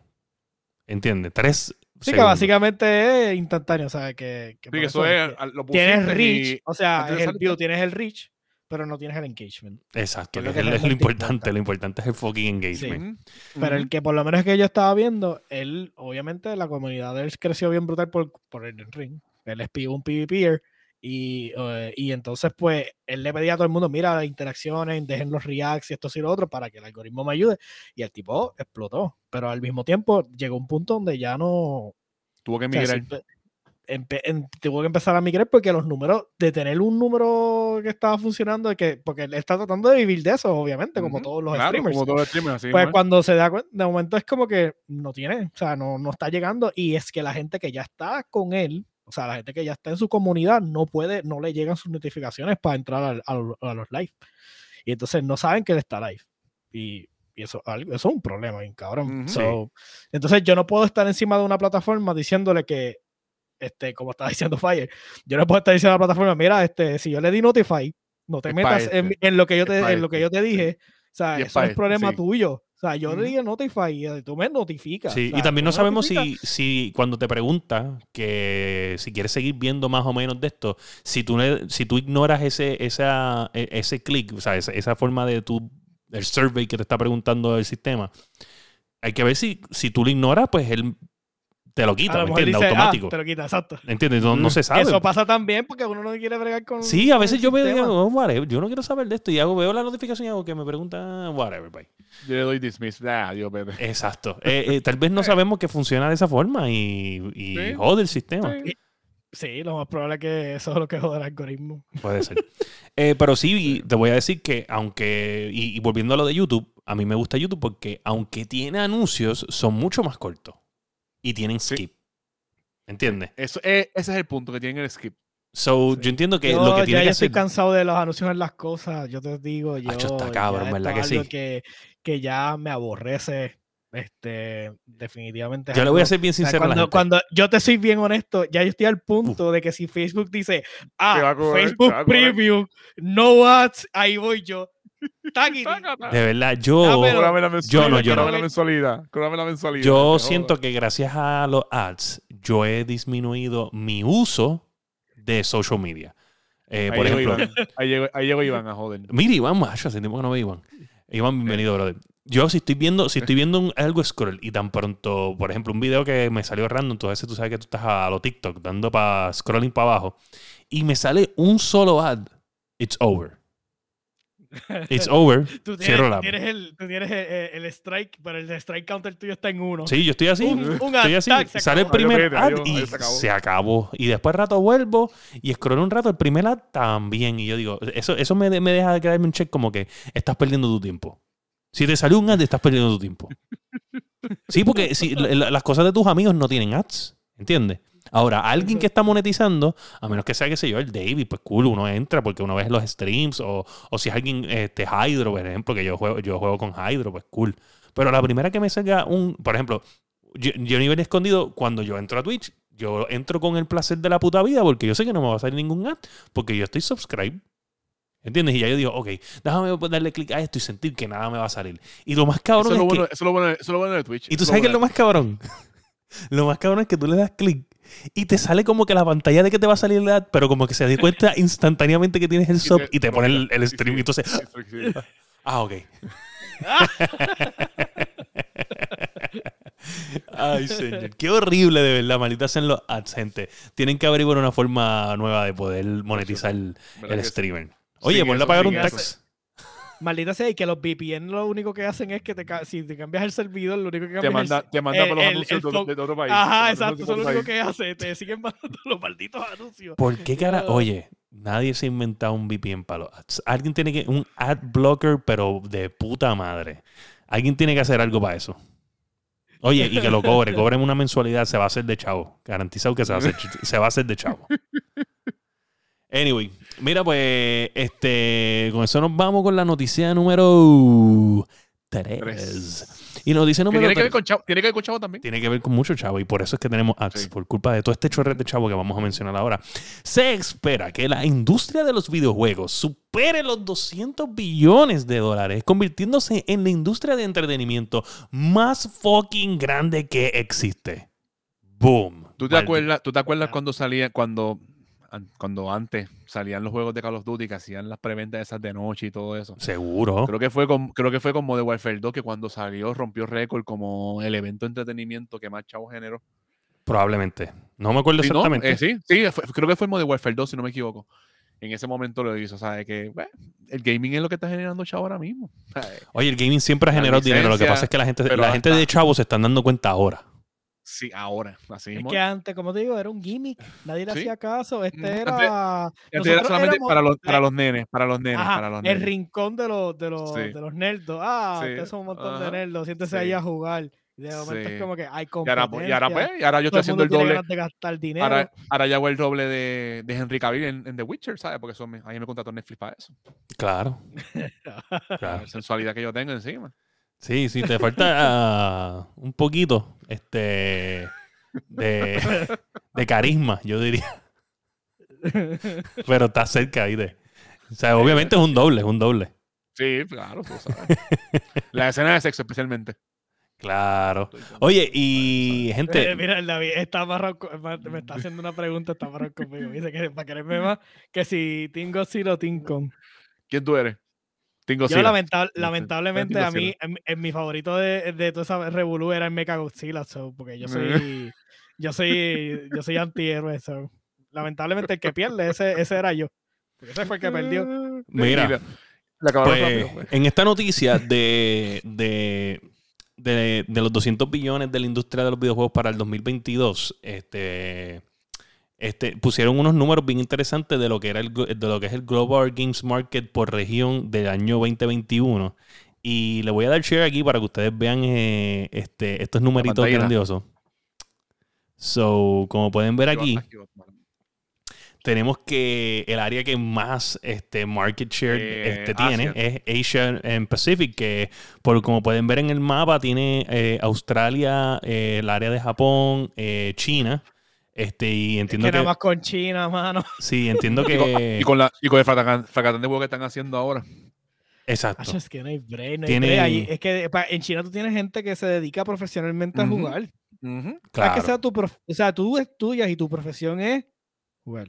¿Entiendes? Tres Sí, que básicamente es instantáneo, o sea, que, que Sí, que eso es. Lo tienes reach, y- o sea, es el view, tienes el reach, pero no tienes el engagement. Exacto, es lo es, que el- es lo importante. importa. Lo importante es el fucking engagement. Ujú, Pero el que por lo menos que yo estaba viendo, él, obviamente, la comunidad de él creció bien brutal por, por el ring. Él es un PvPer. Y, eh, y entonces, pues, él le pedía a todo el mundo, mira, las interacciones, dejen los reacts y esto y lo otro para que el algoritmo me ayude. Y el tipo explotó. Pero al mismo tiempo llegó un punto donde ya no... Tuvo que o sea, migrar. empe- em- tuvo que empezar a migrar porque los números, de tener un número que estaba funcionando, que, porque él está tratando de vivir de eso, obviamente, como todos los claro, streamers. Como todos los streamers, así. Pues cuando se da cuenta, de momento es como que no tiene, o sea, no, no está llegando. Y es que la gente que ya está con él, o sea, la gente que ya está en su comunidad, no puede, no le llegan sus notificaciones para entrar a, a los live. Y entonces no saben que él está live. Y, y eso, eso es un problema, bien cabrón. So, Entonces yo no puedo estar encima de una plataforma diciéndole que, este, como está diciendo Fire, yo no puedo estar diciendo a la plataforma, mira, este, si yo le di Notify, no te Es metas en, este, en lo que yo es te, en lo que yo te dije. O sea, Y es eso no es este, problema sí. tuyo. O sea, yo Ujú. le dije Notify y tú me notificas. Sí, o sea, y también no sabemos si, si cuando te pregunta que si quieres seguir viendo más o menos de esto, si tú, si tú ignoras ese, esa, e- ese clic, o sea, esa, esa forma de tu, el survey que te está preguntando el sistema, hay que ver si, si tú lo ignoras, pues él te lo A quita, lo ¿me mejor entiendes? dice, ah, Automático. te lo quita, exacto. ¿Entiendes? No, no Mm. se sabe. Eso pasa también porque uno no quiere bregar con. Sí, a veces yo me digo, oh, whatever, yo no quiero saber de esto y hago, veo la notificación y hago que me pregunta, whatever, bye. Yo le doy dismiss. Ah, Dios, vete. Exacto. Eh, eh, tal vez no sabemos que funciona de esa forma y, y Sí. jode el sistema. Sí. Sí, lo más probable es que eso es lo que jode el algoritmo. Puede ser. Eh, pero sí, te voy a decir que aunque, y, y volviendo a lo de YouTube, a mí me gusta YouTube porque aunque tiene anuncios, son mucho más cortos y tienen Sí. skip. ¿Entiendes? Eso, es- ese es el punto que tiene el skip. So, Sí. yo entiendo que Yo lo que ya tiene que yo estoy cansado de los anuncios en las cosas. Yo te digo, yo. Acho, está ya cabrón, esto ¿verdad que sí? Que, que ya me aborrece. Este, definitivamente. Yo le voy a ser bien o sea, sincero a la cuando, gente. cuando yo te soy bien honesto, ya yo estoy al punto de que si Facebook dice, ah, te Facebook va a cobrar". Premium, no ads, ahí voy yo. De verdad, yo... Pero- Cóbrame la mensualidad. no, yo no. cóbrame la mensualidad. La mensualidad. Yo siento que gracias a los ads, yo he disminuido mi uso de social media. Eh, Ahí por llegó ejemplo, Iván. Ahí llegó, ahí llegó Iván a joder. mira Iván, macho, hace tiempo que no veo a Iván. Iván, bienvenido, brother. Yo si estoy viendo, si estoy viendo un- algo scroll y tan pronto, por ejemplo, un video que me salió random, entonces tú sabes que tú estás a lo TikTok dando para scrolling para abajo y me sale un solo ad, it's over. It's over. Tú Cierro tienes, la- tienes el, tú tienes el, el strike, pero el strike counter tuyo está en uno. Sí, yo estoy así. Un- un estoy así. attack, se Sale el acabó. primer Adiós, ad adiós, y adiós, se acabó. se acabó. Y después rato vuelvo y scroll un rato el primer ad también. Y yo digo, eso, eso me, me deja de quedarme un check como que estás perdiendo tu tiempo. Si te salió un ad, estás perdiendo tu tiempo. Sí, porque si, la- la- las cosas de tus amigos no tienen ads. ¿Entiendes? Ahora, alguien que está monetizando, a menos que sea, qué sé yo, el David, pues cool, uno entra porque uno ve los streams, o, o si es alguien, este, Hydro, por ejemplo, que yo juego, yo juego con Hydro, pues cool. Pero la primera que me salga un, por ejemplo, yo, yo nivel escondido, cuando yo entro a Twitch, yo entro con el placer de la puta vida porque yo sé que no me va a salir ningún ad, porque yo estoy subscribe. ¿Entiendes? Y ya yo digo, ok, déjame darle clic a esto y sentir que nada me va a salir. Y lo más cabrón Eso es lo que... bueno, eso es lo bueno, eso es lo bueno de Twitch. Y tú sabes que es lo bueno. más cabrón. Lo más cabrón es que tú le das clic y te sale como que la pantalla de que te va a salir la ad, pero como que se da cuenta instantáneamente que tienes el sub y te pone el, el stream. Y entonces, ah, ok. Ay, señor. Qué horrible, de verdad. Maldita sean los ads, gente. Tienen que averiguar una forma nueva de poder monetizar el, ¿Verdad que sí? streamer. Oye, ponle a pagar un tax. Maldita sea, y que los VPN lo único que hacen es que te, si te cambias el servidor, lo único que Te cambias manda, es el- te manda el- por los el- anuncios el de, de otro país. Te Ajá, exacto, eso es lo único que hace. Te siguen mandando los malditos anuncios. ¿Por qué cara? Oye, nadie se ha inventado un VPN para los ads. Alguien tiene que. Un ad blocker, pero de puta madre. Alguien tiene que hacer algo para eso. Oye, y que lo cobre. Cobren una mensualidad, se va a hacer de chavo. Garantizado que se va a hacer, se va a hacer de chavo. Anyway, mira, pues, este, con eso nos vamos con la noticia número 3. Tres. Y noticia número tiene, que ver 3 con Chavo, tiene que ver con Chavo también. tiene que ver con mucho chavo y por eso es que tenemos Sí. por culpa de todo este chorrete de chavo que vamos a mencionar ahora. Se espera que la industria de los videojuegos supere los 200 billones de dólares, convirtiéndose en la industria de entretenimiento más fucking grande que existe. Boom. ¿Tú te acuerdas, ¿tú te acuerdas cuando salía, cuando, an- cuando antes salían los juegos de Call of Duty que hacían las preventas esas de noche y todo eso? Seguro. Creo que fue con, creo que fue con Modern Warfare 2 que cuando salió rompió récord como el evento de entretenimiento que más chavos generó. Probablemente. No me acuerdo Sí, ¿no? exactamente. Eh, sí, sí, fue- creo que fue Modern Warfare 2 si no me equivoco. En ese momento lo hizo, o sea, de que bueno, el gaming es lo que está generando chavo ahora mismo. Eh, Oye, el gaming siempre ha generado dinero. Lo que pasa es que la gente, la gente hasta- de chavo se están dando cuenta ahora. Sí, ahora, así Es mismo. que antes, como te digo, era un gimmick. Nadie le Sí. hacía caso. Este era. Antes era solamente éramos para los, para la- los nenes, para los nenes, Ajá, para los el nenes. rincón de los, de los, Sí. de los nerdos. Ah, Sí, ustedes son un montón ajá, de nerdos. Siéntese ahí a jugar. Y de momento Sí. es como que hay Y ahora, competencia. y ahora, pues, y ahora yo todo estoy haciendo el doble. ganas de gastar dinero. Ahora, ahora ya hago el doble de, de Henry Cavill en, en The Witcher, ¿sabes? Porque eso me, ahí me contrató Netflix para eso. Claro. La claro. sensualidad que yo tengo encima. Sí, sí, te falta ah, un poquito este de, de carisma, yo diría. Pero está cerca ahí de. O sea, obviamente es un doble, es un doble. Sí, claro, tú sabes. La escena de sexo especialmente. Claro. Oye, y Eh, gente, Mira, el David está amarrado, co- ma- me está haciendo una pregunta, está amarrado conmigo. Dice que para quererme más, que si Team Godzilla o Team Kong. ¿Quién tú eres? Tengo Yo lamenta- lamentablemente a mí, en, en mi favorito de, de toda esa revolú era el Mecha Godzilla, so, porque yo soy, yo soy, yo soy antihéroe, so. Lamentablemente el que pierde, ese, ese era yo. Porque ese fue el que perdió. Mira, pues, rápido, pues. en esta noticia de, de, de, de los 200 billones de la industria de los videojuegos para el 2022, este, este, pusieron unos números bien interesantes de lo que era el, de lo que es el Global Games Market por región del año 2021. Y le voy a dar share aquí para que ustedes vean eh, este, estos numeritos grandiosos. So, como pueden ver aquí, tenemos que el área que más este, market share Eh, este, tiene Asia. es Asia and Pacific, que por como pueden ver en el mapa tiene eh, Australia, el área de Japón, China. Este, y Es entiendo que que, nada más con China, mano. sí, entiendo Y con, que y con la, y con el fracatán, de huevo que están haciendo ahora. exacto. Acho, es que no hay break, no hay Tiene- break. Ahí- es que pa- en China tú tienes gente que se dedica profesionalmente a jugar. Ujú. Es Claro. que sea tu prof- o sea, tú estudias y tu profesión es jugar.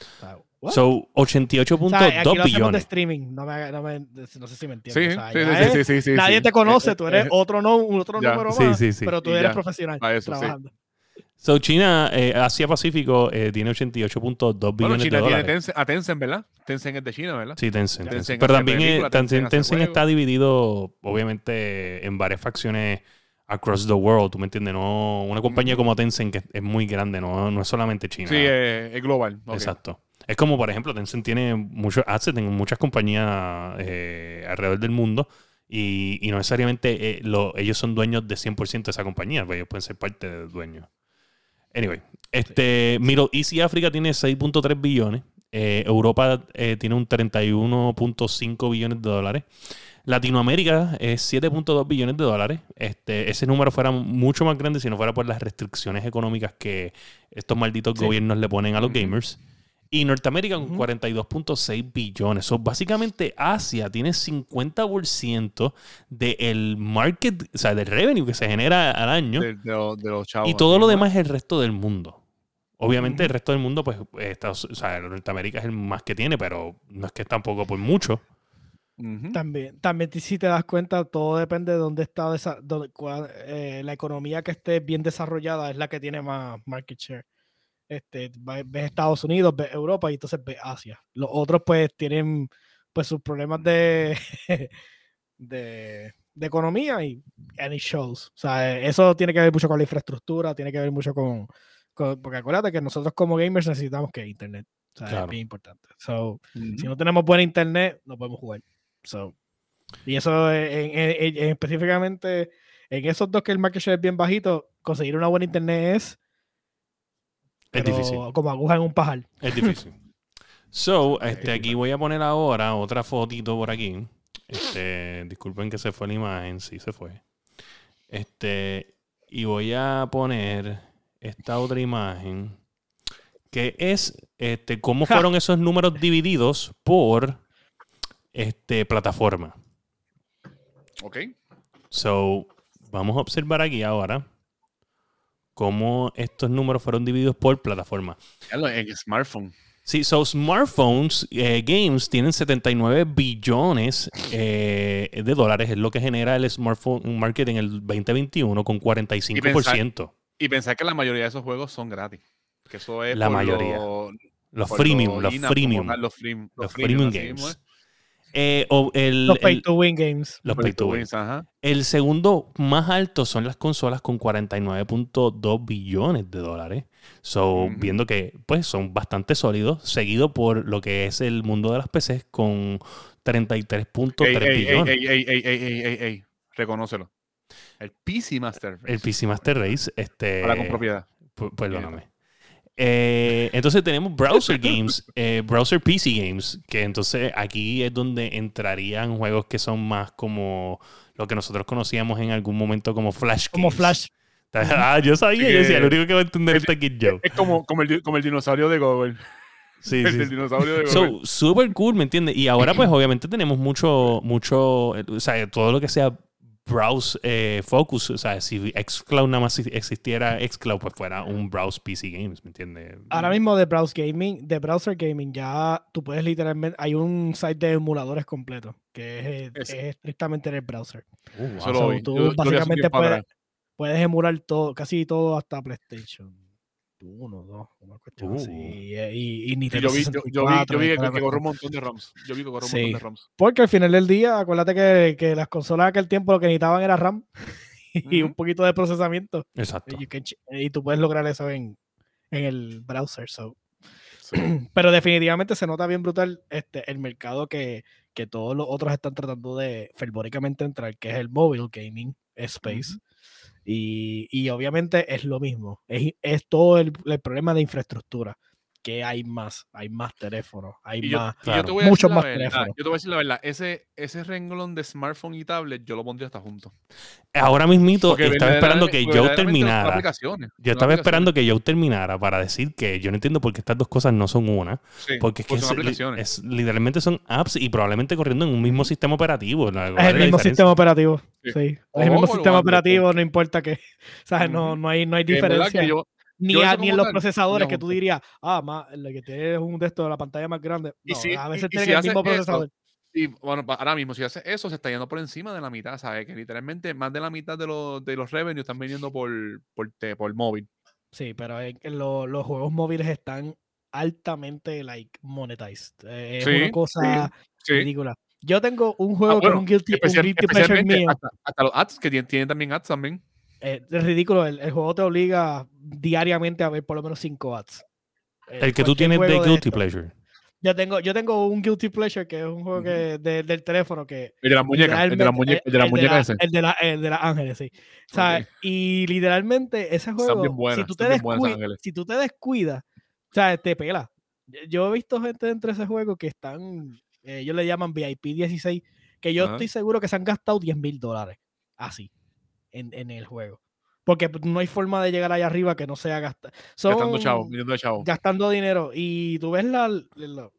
O sea, what? So, O 88.2 sea, aquí lo hacemos de billones. streaming. No, me, no, me- no sé si me entiendes. sí, O sea, sí, sí, es- sí, sí, sí, Nadie sí. te conoce, tú eres otro, no, otro ya. número Sí, más, sí, sí. pero tú Y eres ya. profesional eso, sí. trabajando. So, China, eh, Asia Pacífico eh, tiene 88.2 Bueno, billones China de tiene dólares. Tencent, a Tencent, ¿verdad? Tencent es de China, ¿verdad? Sí, Tencent. Tencent Pero también, películas, eh, Tencent Tencent, hace Tencent está dividido, obviamente, en varias facciones across the world. ¿Tú me entiendes? No, una compañía Ujú. como Tencent que es muy grande, no, no es solamente China. Sí, eh, es global. Exacto. Es como, por ejemplo, Tencent tiene muchos assets en muchas compañías eh, alrededor del mundo. Y, y no necesariamente eh, lo- ellos son dueños de 100% de esa compañía, pues ellos pueden ser parte de dueños. Anyway, este, Middle East y África tiene 6.3 billones. Eh, Europa eh, tiene un 31.5 billones de dólares. Latinoamérica es 7.2 billones de dólares. Este, ese número fuera mucho más grande si no fuera por las restricciones económicas que estos malditos Sí. gobiernos le ponen a los gamers. Y Norteamérica con Ujú. 42.6 billones. So, básicamente Asia tiene 50% del market, o sea, del revenue que se genera al año. De, de los- de los chavos. Y todo lo demás es el resto del mundo. Obviamente el resto del mundo, pues, Estados, o sea, Norteamérica es el más que tiene, pero no es que tampoco por mucho. También, también si te das cuenta, todo depende de dónde está dónde- eh, la economía que esté bien desarrollada es la que tiene más market share. Este, ves Estados Unidos, ves Europa y entonces ves Asia. Los otros pues tienen pues sus problemas de, de, de economía y and it shows. O sea, eso tiene que ver mucho con la infraestructura, tiene que ver mucho con, con- porque acuérdate que nosotros como gamers necesitamos que internet. O sea, Claro. es bien importante. So, Ujú. si no tenemos buena internet, no podemos jugar. So, y eso en- en- en- en- específicamente en esos dos que el market share es bien bajito, conseguir una buena internet es, Es difícil. como aguja en un pajar. Es difícil. So, este, aquí voy a poner ahora otra fotito por aquí. Este, disculpen que se fue la imagen, sí se fue. Este, y voy a poner esta otra imagen que es este, cómo Ja. fueron esos números divididos por este, plataforma. Ok. So, vamos a observar aquí ahora cómo estos números fueron divididos por plataforma. En smartphone. Sí, so smartphones, eh, games tienen 79 billones eh, de dólares, es lo que genera el smartphone market en el 2021 con 45%. Y pensar que la mayoría de esos juegos son gratis. Que eso es La mayoría. lo- Los freemium, lo los freemium, Los, freem- los freemium, freemium games. Eh, o el, Los pay el- to win games. los pay to win. wins, ajá. El segundo más alto son las consolas con 49.2 billones de dólares. So, viendo que pues son bastante sólidos, seguido por lo que es el mundo de las PCs con 33.3 Ey, ey, ey, billones. ey, ey, ey, ey, ey, ey, ey. Reconócelo. El PC Master Race. El PC Master Race, este... Habla con propiedad. Perdóname. Eh, entonces tenemos browser games, eh, browser PC games, que entonces aquí es donde entrarían juegos que son más como lo que nosotros conocíamos en algún momento como Flash Como games. Flash. Ah, yo sabía, Sí, yo decía, el único que va a entender esto aquí es yo. Es como, como, el, como el dinosaurio de Google. Sí, el sí. del dinosaurio de Google. So, super cool, ¿me entiendes? Y ahora, pues, obviamente tenemos mucho, mucho, eh, o sea, todo lo que sea browse eh, focus, o sea, si Xcloud nada más existiera Xcloud, pues fuera un browse PC Games, ¿me entiendes? Ahora mismo de browse gaming, de browser gaming, ya tú puedes literalmente, hay un site de emuladores completo que es, eh, Es- es estrictamente en el browser. Oh, wow. So, vi. tú Yo- básicamente puedes emular todo, casi todo hasta PlayStation 1, 2, una cuestión así. Uh. Y, y, y Nintendo yo vi, yo, yo vi, 64 yo vi y que, que corre un montón de ROMs. Yo vi que corre un montón de ROMs. Porque al final del día, acuérdate que, que las consolas de aquel tiempo lo que necesitaban era RAM y un poquito de procesamiento. Exacto. Y, can y tú puedes lograr eso en, en el browser. So. Sí. Pero definitivamente se nota bien brutal este, el mercado que, que todos los otros están tratando de fervóricamente entrar, que es el mobile gaming space. Y, y obviamente es lo mismo. Es, es todo el, el problema de infraestructura. Que hay más, hay más teléfonos, hay Y yo, más. y yo claro. te voy a Muchos más verdad, teléfonos. Yo te voy a decir la verdad. Ese, ese renglón de smartphone y tablet, yo lo pondría hasta junto. Ahora mismito Porque estaba esperando que son terminara. Yo estaba esperando que Joe terminara para decir que yo no entiendo por qué estas dos cosas no son una. Sí, Porque es que son es- aplicaciones. es- literalmente son apps y probablemente corriendo en un mismo sistema operativo. ¿no? Es ¿Cuál el mismo sistema operativo. Sí. Sí. O Es el mismo o sistema operativo, no importa que. ¿Sabes? No, Ujú. no hay, no hay diferencia. que yo- ni, a- eso ni en los procesadores que tú dirías, ah, más, lo que tiene es un estos de la pantalla más grande. Y No, si- a veces tiene si el mismo eso, procesador. Y bueno, ahora mismo, si hace eso, se está yendo por encima de la mitad, ¿sabes? Que literalmente más de la mitad de los, de los revenues están viniendo por, por, te- por móvil. Sí, pero en- en lo- los juegos móviles están altamente like monetized. Eh, es una cosa Sí. ridícula. Yo tengo un juego Ah, que es bueno, un guilty, un guilty pleasure mío. hasta, hasta los ads, que tienen, tienen también ads también. Eh, es ridículo. El, el juego te obliga diariamente a ver por lo menos 5 ads. Eh, El que tú tienes de Guilty. Pleasure. Yo tengo, yo tengo un Guilty Pleasure que es un juego que, de- del teléfono que. El de las muñecas, el de las muñecas, el de las el muñecas la- ese. El de, la, el de las ángeles, sí. O sea. Y literalmente ese juego, buenas, si, tú te están bien buenas esas descui- ángeles. si tú te descuidas, o sea, te pela. Yo- he visto gente dentro de ese juego que están, eh, ellos le llaman VIP 16, que yo estoy seguro que se han gastado 10 mil dólares así en, en el juego. Porque no hay forma de llegar allá arriba que no sea gastar. Gastando chavo, chavo. Gastando dinero. Y tú ves la, la,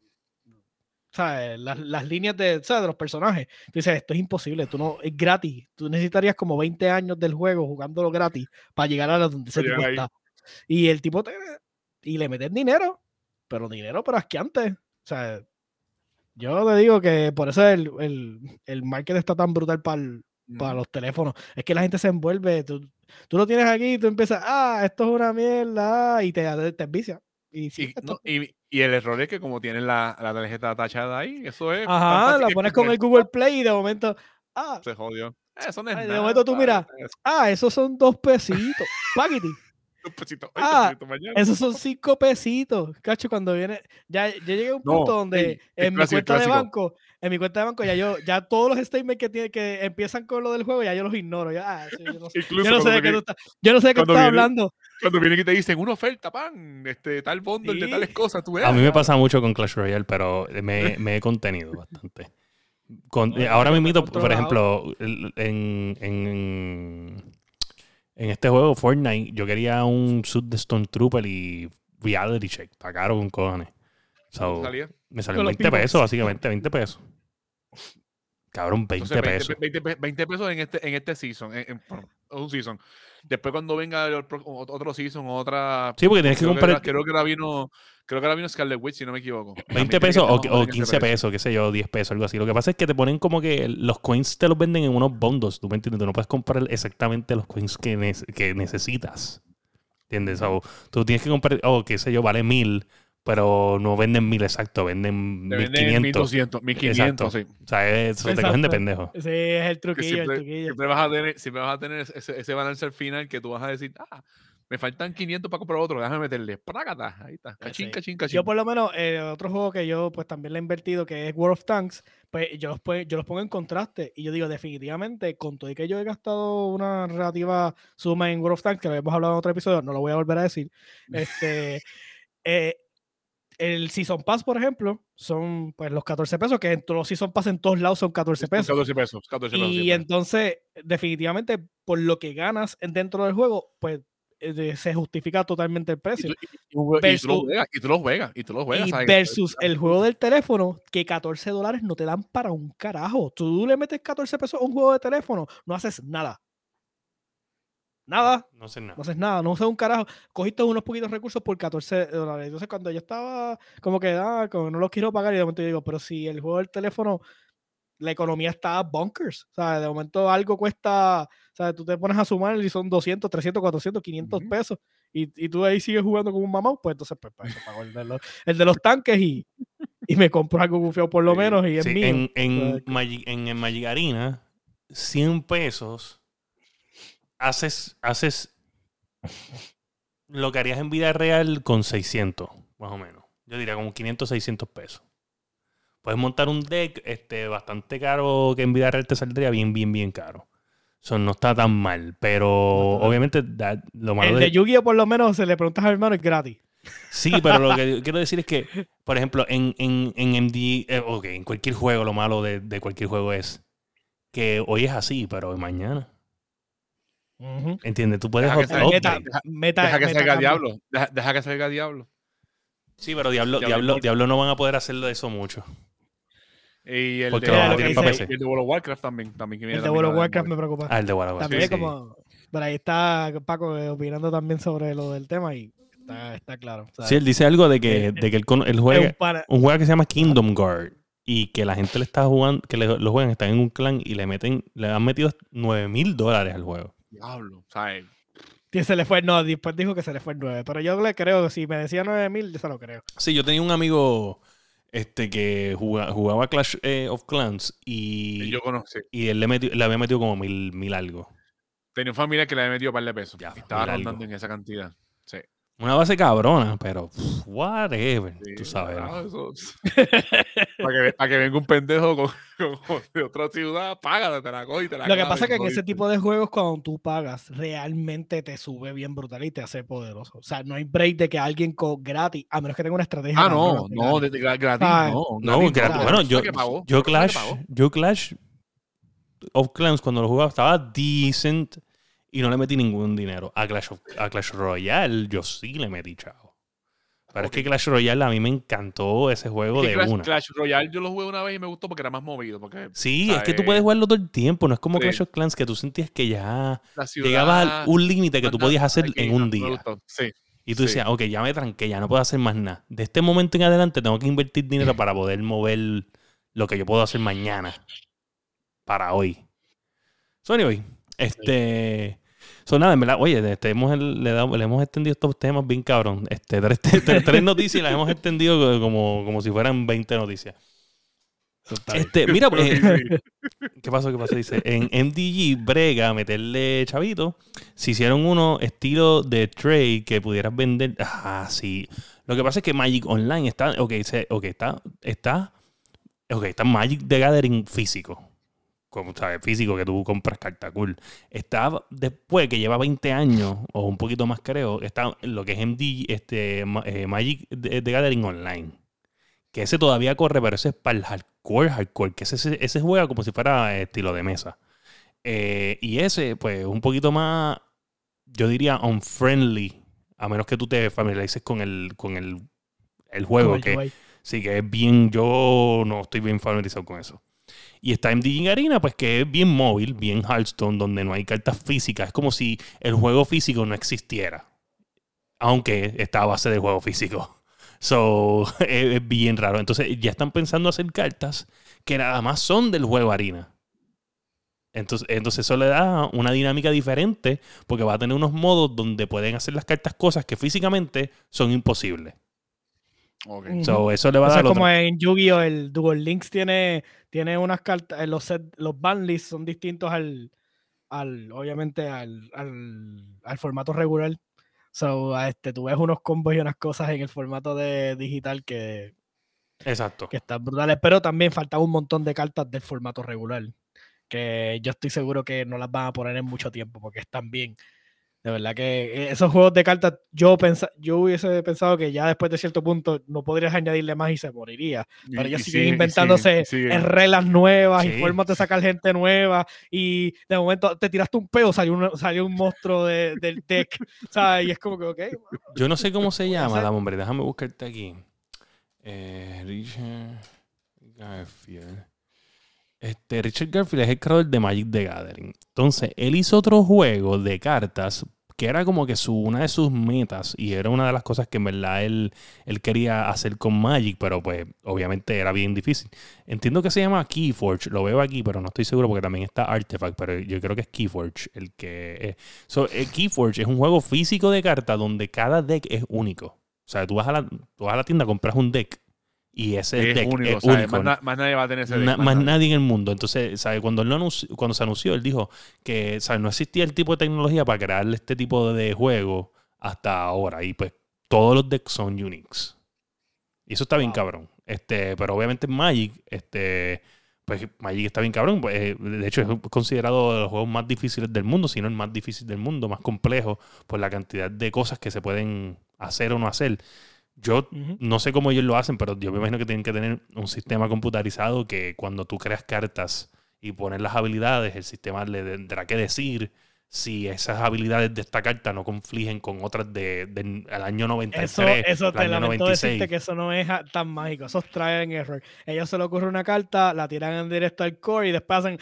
las, las, líneas de, de los personajes. Tú dices, esto es imposible, tú no, es gratis. Tú necesitarías como 20 años del juego jugándolo gratis para llegar a donde ese tipo está. Y el tipo te, y le meten dinero, pero dinero pero antes O sea, yo te digo que por eso el, el, el market está tan brutal para para los teléfonos. Es que la gente se envuelve. Tú, tú, lo tienes aquí y tú empiezas, ah, esto es una mierda, y te, te envicia. Y, y, y, el error es que como tienes la, la tarjeta tachada ahí, eso es... Ajá, la pones con el Google Play y de momento... Ah, se jodió. Eso no es de momento tú miras, ah, esos son dos pesitos. Paquiti. ah, esos son cinco pesitos. Cacho, cuando viene. Ya, ya llegué a un punto donde en mi cuenta de banco, en mi cuenta de banco, ya yo, ya todos los statements que tiene, que empiezan con lo del juego, ya yo los ignoro. Ya, ah, yo, no, yo, no, sé de qué tú estás, yo no sé de qué estás hablando. Cuando vienen y te dicen una oferta, pan, este, tal bundle de tales cosas, tú ves. A mí me pasa mucho con Clash Royale, pero me, me he contenido bastante. Con, ahora mismo, por ejemplo, en, en en este juego, Fortnite, yo quería un suit de Stone Trooper y reality check. Está caro con cojones. Me salió 20 pesos, básicamente, 20 pesos. Cabrón, 20 pesos. 20, pesos en este, en este season. En, un season. Después cuando venga otro season, otra... Sí, porque tienes que comprar... creo que la vino... Creo que ahora vino Scarlet Witch, si no me equivoco. 20 pesos o, 15 pesos, qué sé yo, 10 pesos, algo así. Lo que pasa es que te ponen como que los coins te los venden en unos bondos, ¿tú me entiendes? Tú no puedes comprar exactamente los coins que, que necesitas. ¿Entiendes? O tú tienes que comprar, o qué sé yo, vale mil, pero no venden mil exacto, venden mil quinientos. Mil quinientos, sí. O sea, eso te cogen de pendejo. Sí, es el truquillo, el truquillo. Siempre vas a tener, siempre vas a tener ese, ese balance al final que tú vas a decir, ah, me faltan 500 para comprar otro, déjame meterle. Prácata, ahí está. Cachín, cachín, cachín. Yo por lo menos, eh, otro juego que yo pues también le he invertido, que es World of Tanks, pues yo los, yo los pongo en contraste y yo digo, definitivamente, con todo y que yo he gastado una relativa suma en World of Tanks, que lo hemos hablado en otro episodio, no lo voy a volver a decir, este... Eh, el Season Pass, por ejemplo, son pues los 14 pesos, que en todos los Season Pass en todos lados son 14 pesos. 14 pesos, 14 pesos. Y entonces, definitivamente, por lo que ganas dentro del juego, pues eh, se justifica totalmente el precio. Y, tú, lo juegas, y tú lo juegas, y tú lo juegas. versus el juego del teléfono, que 14 dólares no te dan para un carajo. Tú le metes 14 pesos a un juego de teléfono, no haces nada. Nada. No haces nada. No haces nada, no haces un carajo. Cogiste unos poquitos recursos por 14 dólares. Entonces, cuando yo estaba como que, ah, como no los quiero pagar, y de momento digo, pero si el juego del teléfono la economía está bonkers. O sea, de momento algo cuesta, o sea, tú te pones a sumar y son 200, 300, 400, 500 pesos y, y, tú ahí sigues jugando como un mamá, pues entonces pues, pues pago el de los, el de los tanques y, y, me compro algo bufeo por lo menos y es mío. En, en, en, en Magic Arena, 100 pesos, haces, haces lo que harías en vida real con 600, más o menos. Yo diría como 500, 600 pesos puedes montar un deck este, bastante caro que en vida real te saldría bien, bien, bien caro. Eso no está tan mal, pero obviamente lo malo El de, Yu-Gi-Oh! por lo menos se le preguntas al hermano es gratis. Sí, pero lo que quiero decir es que, por ejemplo, en, en, en MD, eh, ok, en cualquier juego, lo malo de, de, cualquier juego es que hoy es así, pero mañana. ¿Entiendes? Tú puedes... Deja que, salga, Diablo. Deja, que salga Diablo. Sí, pero Diablo, Diablo, Diablo no van a poder hacerlo de eso mucho. Y el, de, World of Warcraft también. también el de World of Warcraft me preocupa. Ah, el de World of Warcraft. También como. Pero ahí está Paco eh, opinando también sobre lo del tema y está, está claro. Sí, él dice algo de que, de que él juega un, juego que se llama Kingdom Guard y que la gente le está jugando, que le, lo juegan, están en un clan y le meten, le han metido 9 mil dólares al juego. Diablo, ¿sabes? se le fue, no, después dijo que se le fue el 9, pero yo le creo, si me decía 9 mil, yo se lo creo. Sí, yo tenía un amigo este que jugaba, Clash eh, of Clans y, yo conocí. y él le, metió, le había metido como mil, mil algo. Tenía una familia que le había metido un par de pesos. Ya, estaba rondando en esa cantidad. Sí. Una base cabrona, pero whatever, tú sabes. para, que, para, que, venga un pendejo con, de otra ciudad, págate, te la coge y te la Lo que pasa es que en ese tipo de juegos, cuando tú pagas, realmente te sube bien brutal y te hace poderoso. O sea, no hay break de que alguien con gratis, a menos que tenga una estrategia. Ah, no, no, de, gratis, no. No, gratis, bueno, yo, yo Clash, yo Clash of Clans cuando lo jugaba estaba decent y no le metí ningún dinero. A Clash, of- a Clash Royale yo sí le metí chavo. Pero es que. Clash Royale a mí me encantó ese juego Es que de Clash, una. Clash Royale yo lo jugué una vez y me gustó porque era más movido. Porque Sí, es que tú ¿sabes? puedes jugarlo todo el tiempo. No es como Sí. Clash of Clans que tú sentías que ya ciudad, llegabas a un límite que tú podías hacer aquí, en un día. Sí. Y tú Sí. decías, ok, ya me tranqué, ya no puedo hacer más nada. De este momento en adelante tengo que invertir dinero para poder mover lo que yo puedo hacer mañana. Para hoy. So, anyway, este. Son nada, en verdad, oye, este, hemos, le, hemos extendido estos temas bien cabrón. Este, tres, tres- tres noticias y las hemos extendido como, como si fueran 20 noticias. Este, mira, pues, sí. ¿Qué pasó? ¿Qué pasó? Dice, en MDG brega meterle chavito. Si hicieron uno estilo de trade que pudieras vender. Ah, sí. Lo que pasa es que Magic Online está. Ok, se- ok, está. Está. Ok, está Magic the Gathering físico. Como sabes, físico que tú compras carta cool. Está después que lleva 20 años, o un poquito más creo, está lo que es MDG, este, eh, Magic the, the Gathering Online. Que ese todavía corre, pero ese es para el hardcore, hardcore. Que ese, ese, juega como si fuera eh, estilo de mesa. Eh, y ese, pues, un poquito más, yo diría, unfriendly. A menos que tú te familiarices con el, con el, el juego. El que. Sí, que es bien, yo no estoy bien familiarizado con eso. Y está MDG Arena, pues que es bien móvil, bien Hearthstone, donde no hay cartas físicas. Es como si el juego físico no existiera. Aunque está a base del juego físico. So, es, es bien raro. Entonces, ya están pensando hacer cartas que nada más son del juego Arena. Entonces, entonces eso le da una dinámica diferente porque va a tener unos modos donde pueden hacer las cartas cosas que físicamente son imposibles. Ok. Ujú. So, eso le va a O sea, dar como otra- en Yu-Gi-Oh! el Duel Links tiene, tiene unas cartas, eh, los set, los ban lists son distintos al, al obviamente al, al, al formato regular. So, a este, tú ves unos combos y unas cosas en el formato de digital que, Exacto. que están brutales, pero también faltan un montón de cartas del formato regular, que yo estoy seguro que no las van a poner en mucho tiempo porque están bien. De verdad que eh, esos juegos de cartas, yo, pensa, yo hubiese pensado que ya después de cierto punto no podrías añadirle más y se moriría. Pero Y- ellos y siguen sigue- y inventándose sigue- y sigue. en reglas nuevas y Sí. formas de sacar gente nueva. Y de momento te tiraste un peo, salió un, salió un monstruo de- del deck. ¿sabes? Y es como que, ok. Yo no sé cómo se llama, dame, hombre. Déjame buscarte aquí. Eh, Richard Garfield. Este, Richard Garfield es el creador de Magic the Gathering. Entonces, él hizo otro juego de cartas que era como que su, una de sus metas y era una de las cosas que en verdad él, él quería hacer con Magic, pero pues obviamente era bien difícil. Entiendo que se llama Keyforge, lo veo aquí, pero no estoy seguro porque también está Artifact, pero yo creo que es Keyforge el que es. So, eh, Keyforge es un juego físico de cartas donde cada deck es único. O sea, tú vas a la, tú vas a la tienda, compras un deck y ese Es deck único, es ¿sabes? único. Más, na- más nadie va a tener ese Na- deck, más nadie. nadie en el mundo. Entonces, ¿sabe? Cuando, él lo anunció- cuando se anunció, él dijo que ¿sabe? no existía el tipo de tecnología para crear este tipo de juego hasta ahora. Y pues todos los decks son uniques. Y eso está bien Wow. cabrón. Este, pero obviamente Magic, este, pues Magic está bien cabrón. Pues, eh, de hecho, es considerado de los juegos más difíciles del mundo, si no el más difícil del mundo, más complejo, por la cantidad de cosas que se pueden hacer o no hacer. Yo no sé cómo ellos lo hacen, pero yo me imagino que tienen que tener un sistema computarizado que cuando tú creas cartas y pones las habilidades, el sistema le tendrá que decir si esas habilidades de esta carta no confligen con otras de, del al año 93, Eso, eso te año lamento 96. decirte que eso no es tan mágico. Eso es trial and error. Ellos se le ocurre una carta, la tiran en directo al core y después hacen,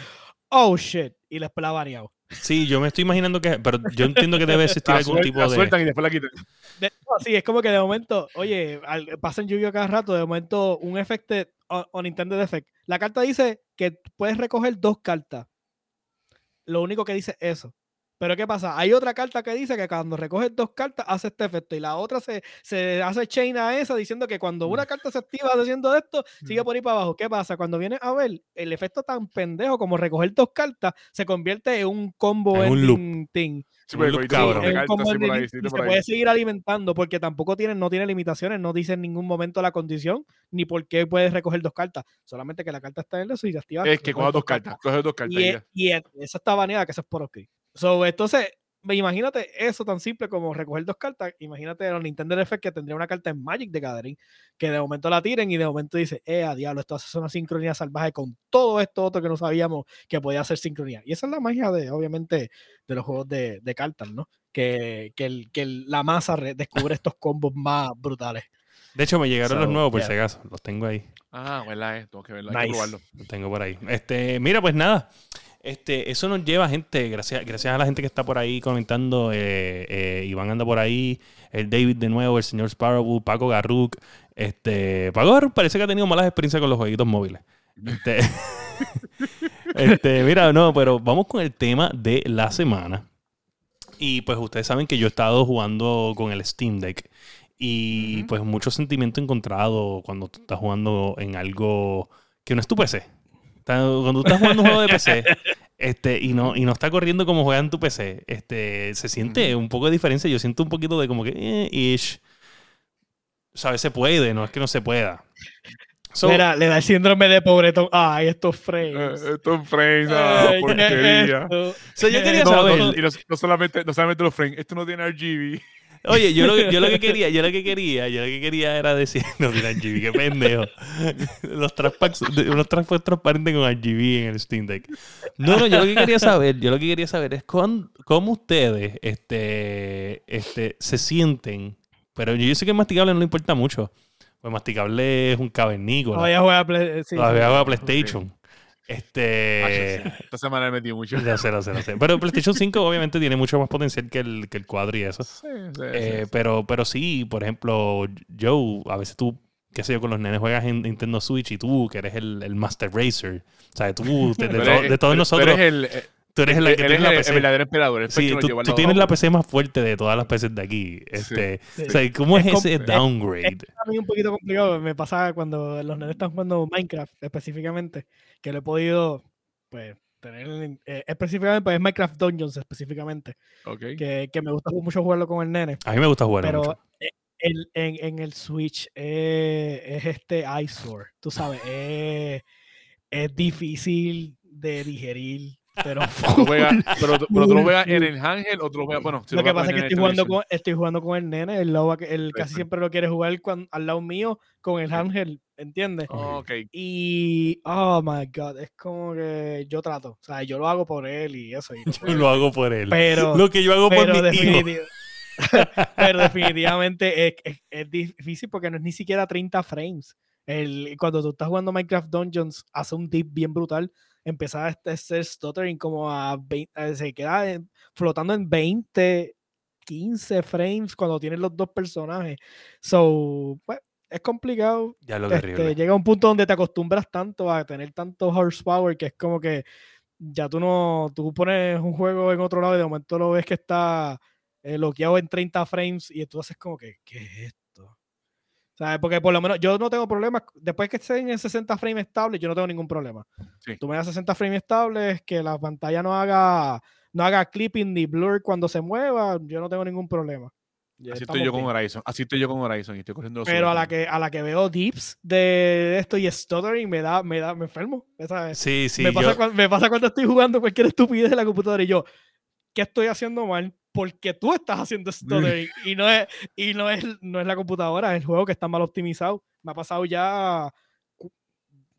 oh shit, y después la variado. Sí, yo me estoy imanando que, pero yo entiendo que debe existir La, algún suel- tipo la de... sueltan y después la quitan. De- no, sí, es como que de momento, oye, al- pasa en Yu-Gi-Oh! cada rato, de momento un efecto o, o Nintendo Effect. La carta dice que puedes recoger dos cartas. Lo único que dice eso. Pero ¿qué pasa? Hay otra carta que dice que cuando recoges dos cartas hace este efecto y la otra se, se hace chain a esa diciendo que cuando una carta se activa haciendo esto, sigue por ahí para abajo. ¿Qué pasa? Cuando vienes a ver, el efecto tan pendejo como recoger dos cartas se convierte en un combo En un loop. thing. Sí, Un loop cabrón. combo por ahí, y por se ahí. puede seguir alimentando porque tampoco tienen, no tiene limitaciones, no dice en ningún momento la condición ni por qué puedes recoger dos cartas. Solamente que la carta está en eso y se activa. Es que coja dos cartas. Coge dos cartas. Y, y esa está baneada, que eso es por ok. So, entonces, imagínate eso tan simple como recoger dos cartas. Imagínate los Nintendo DF que tendría una carta en Magic de Gathering, que de momento la tiren y de momento dice, eh, a diablo, esto hace una sincronía salvaje con todo esto otro que no sabíamos que podía hacer sincronía. Y esa es la magia de, obviamente, de los juegos de, de cartas, ¿no? Que, que, el, que la masa descubre estos combos más brutales. De hecho, me llegaron los nuevos por yeah. si acaso. Los tengo ahí. Ah, ¿verdad? eh? Tengo que verlo, hay que Nice. probarlo. Los tengo por ahí. Este, mira, pues nada. Este, eso nos lleva, gente, gracias, gracias a la gente que está por ahí comentando. Eh, eh, Iván anda por ahí, el David de nuevo, el señor Sparrow, Paco Garruk. Este, Paco Garruk parece que ha tenido malas experiencias con los jueguitos móviles. Este, este, mira, no, pero vamos con el tema de la semana. Y pues ustedes saben que yo he estado jugando con el Steam Deck. Y pues mucho sentimiento encontrado cuando tú estás jugando en algo que no es tu PC. Cuando tú estás jugando un juego de PC este, y, no, y no está corriendo como juega en tu PC, este, se siente un poco de diferencia. Yo siento un poquito de como que, eh, ish. ¿Sabes? Se puede, no es que no se pueda. So, Mira, le da el síndrome de pobretón. Ay, estos frames. Eh, estos frames, ah, Ay, ¿qué es porquería. esto? so yo quería No, saber. no, y no, no solamente, no solamente los frames, esto no tiene RGB. Oye, yo lo, que, yo lo que quería, yo lo que quería, yo lo que quería era decir, no tiene RGB, qué pendejo. Los traspacks, unos traspacks transparentes con RGB en el Steam Deck. No, no, yo lo que quería saber, yo lo que quería saber es cuán- cómo ustedes este, este, se sienten. Pero yo sé que masticable no le importa mucho. Pues masticable es un cavernícola. Todavía juega Play- sí, Todavía sí. juega PlayStation. Este. Ah, Esta semana le metí mucho. Ya sé, lo sé, lo sé. Pero PlayStation 5 obviamente tiene mucho más potencial que el, que el cuadro y eso. Sí, sí, Eh, sí. pero, pero sí, por ejemplo, Joe, a veces tú, qué sé yo, con los nenes juegas en Nintendo Switch y tú, que eres el, el Master Racer. O sea, tú, de, de to- de todos nosotros, Tú eres el, eh, tú eres el que él tiene es la PC. el verdadero emperador. el Sí, tú, tienes la. PC más fuerte de todas las PCs de aquí. Este, Sí. o sea, ¿cómo es, Es ese es- downgrade? a mí un poquito complicado. Me pasa cuando los nenes están jugando Minecraft específicamente, que lo he podido, pues, tener en- eh, específicamente, pues es Minecraft Dungeons específicamente, que, que me gusta mucho jugarlo con el nene. A mí me gusta jugar Pero mucho. eh, el- en, en el Switch eh, es este eyesore, tú sabes, eh, es difícil de digerir, pero Tú juegas- pero, pero tú lo juegas en el Ángel o tú lo juegas. Bueno, si Lo que juegas pasa es que el estoy jugando, con, estoy jugando con el nene, el, lobo que- él casi siempre lo quiere jugar al lado mío con el ángel, ¿entiendes? Ok. Y, oh my god, es como que yo trato, o sea, yo lo hago por él y eso. y Yo lo hago por él. pero, lo que yo hago por mi hijo. definiti- pero definitivamente es, es- es difícil porque no es ni siquiera 30 frames. El, cuando tú estás jugando Minecraft Dungeons, hace un dip bien brutal. Empezaba a este- ser stuttering como a 20, eh, se queda flotando en 20, 15 frames cuando tienes los dos personajes. So, pues, es complicado. Ya lo Este, llega un punto donde te acostumbras tanto a tener tanto horsepower que es como que ya tú no, tú pones un juego en otro lado y de momento lo ves que está eh, bloqueado en 30 frames y tú haces como que, ¿qué es esto? ¿Sabes? Porque por lo menos yo no tengo problemas, después que estén en 60 frames estables, yo no tengo ningún problema. Sí. Tú me das 60 frames estables, que la pantalla no haga, no haga clipping ni blur cuando se mueva, yo no tengo ningún problema. Ya Así estoy yo con. Horizon. Así estoy yo con Horizon y estoy cogiendo los Pero a la que a la que veo dips de esto y stuttering me da me da me enfermo ¿sabes? Sí, sí. me, pasa yo- cuan- me pasa cuando estoy jugando cualquier estupidez en la computadora y yo ¿qué estoy haciendo mal? Porque tú estás haciendo stuttering y no es y no es no es la computadora, es el juego que está mal optimizado. Me ha pasado ya cu-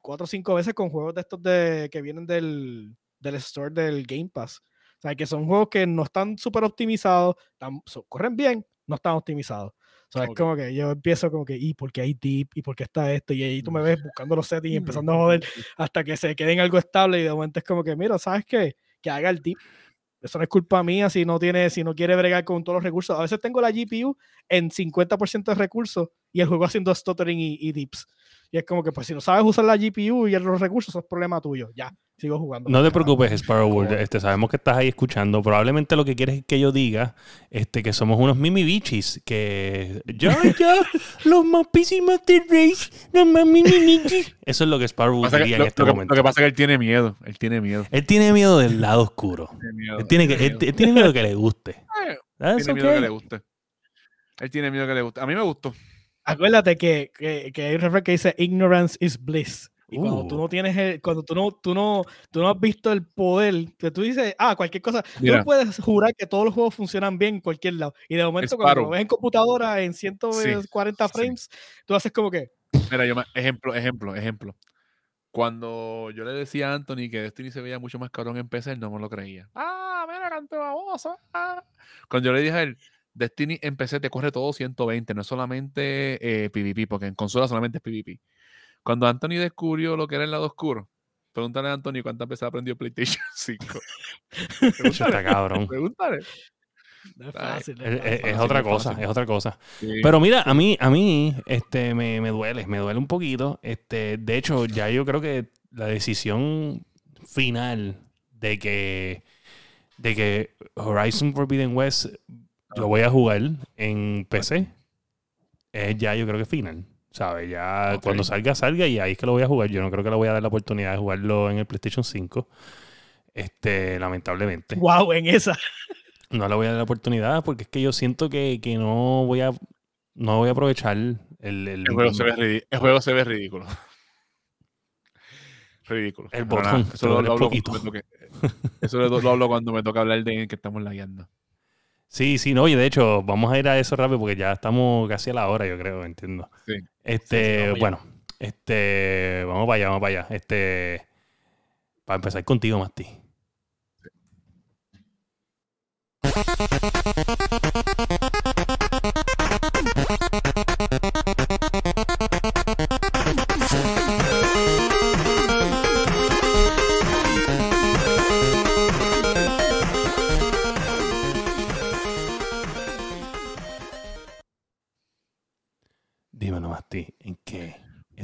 cuatro o cinco veces con juegos de estos de que vienen del del store del Game Pass. O sea, que son juegos que no están súper optimizados, están- so- corren bien, no están optimizados. O sea, es Ok. como que yo empiezo como que, ¿y por qué hay deep? ¿Y por qué está esto? Y ahí tú me Mm. ves buscando los settings y empezando a joder hasta que se quede en algo estable y de momento es como que, mira, ¿sabes qué? Que haga el deep. Eso no es culpa mía si no tiene, si no quiere bregar con todos los recursos. A veces tengo la GPU en 50% de recursos y el juego haciendo stuttering y, y dips. Y es como que, pues si no sabes usar la GPU y los recursos, eso es problema tuyo. Ya, sigo jugando. No te preocupes, Sparrow. Joder. Este, sabemos que estás ahí escuchando. Probablemente lo que quieres es que yo diga este, que somos unos mimibichis. Que ya, ya, los PC Master Race, los más mimibichis. Eso es lo que Sparrow que- diría en este lo que, momento. lo que pasa es que él tiene miedo. Él tiene miedo. Él tiene miedo del lado oscuro. Tiene miedo. Él tiene, que, él, miedo. él tiene miedo que le guste. Eh, That's tiene miedo que le guste. Él tiene miedo que le guste. A mí me gustó. Acuérdate que, que, que hay un refrán que dice ignorance is bliss. Y cuando tú Uh. no tienes el, cuando tú no, tú no, tú no has visto el poder, que tú dices, ah, cualquier cosa, tú no puedes jurar que todos los juegos funcionan bien en cualquier lado. Y de momento, cuando lo ves en computadora en 140 sí. frames, tú haces como que, Mira, yo me- ejemplo, ejemplo, ejemplo. Cuando yo le decía a Anthony que Destiny se veía mucho más cabrón en PC, él no me lo creía. Ah, mira, canto baboso. ah. Cuando yo le dije a él, Destiny en PC te corre todo 120, no es solamente eh, PvP, porque en consola solamente es PvP. Cuando Anthony descubrió lo que era el lado oscuro, pregúntale a Anthony cuántas veces aprendió PlayStation 5. Eso está cabrón. Pregúntale. no es fácil. Es, es es- fácil. es fácil, otra cosa, es otra cosa. Sí. Pero mira, a mí, a mí, este, me, me duele, me duele un poquito. Este, de hecho, ya yo creo que la decisión final de que, de que Horizon Forbidden West lo voy a jugar en PC es ya yo creo que final. ¿Sabes? Ya cuando salga, salga y ahí es que lo voy a jugar. Yo no creo que le voy a dar la oportunidad de jugarlo en el PlayStation 5. Este, lamentablemente. Wow, en esa. No le voy a dar la oportunidad porque es que yo siento que, que no voy a no voy a aprovechar el, el, El juego, se ve el juego se ve ridículo. Ridículo. El botón, eso pero lo, es lo hablo cuando poquito. me toque. Eso lo, lo hablo cuando me toca hablar de que estamos lagueando. Sí, sí, no, y de hecho, vamos a ir a eso rápido porque ya estamos casi a la hora, yo creo, entiendo. Sí. Este, bueno, este, vamos para allá, vamos para allá. Este, para empezar contigo, Masti. Dímelo,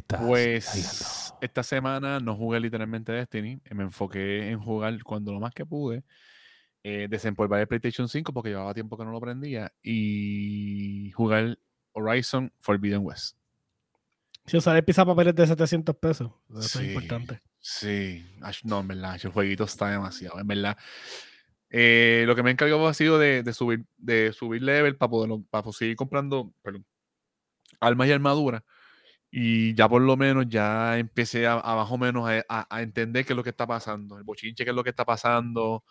estás? Pues esta semana no jugué literalmente Destiny. Me enfoqué en jugar cuando lo más que pude. Eh, desempolvar el PlayStation 5 porque llevaba tiempo que no lo prendía. Y jugar Horizon Forbidden West. Si usar el papeles de 700 pesos, eso Sí. es importante. Sí, no, en verdad, el jueguito está demasiado, en verdad. Eh, lo que me he encargado ha sido de, de subir, de subir level para poder para seguir comprando perdón, armas y armaduras. Y ya por lo menos ya empecé a, a más o menos a, a- a entender qué es lo que está pasando, el bochinche qué es lo que está pasando.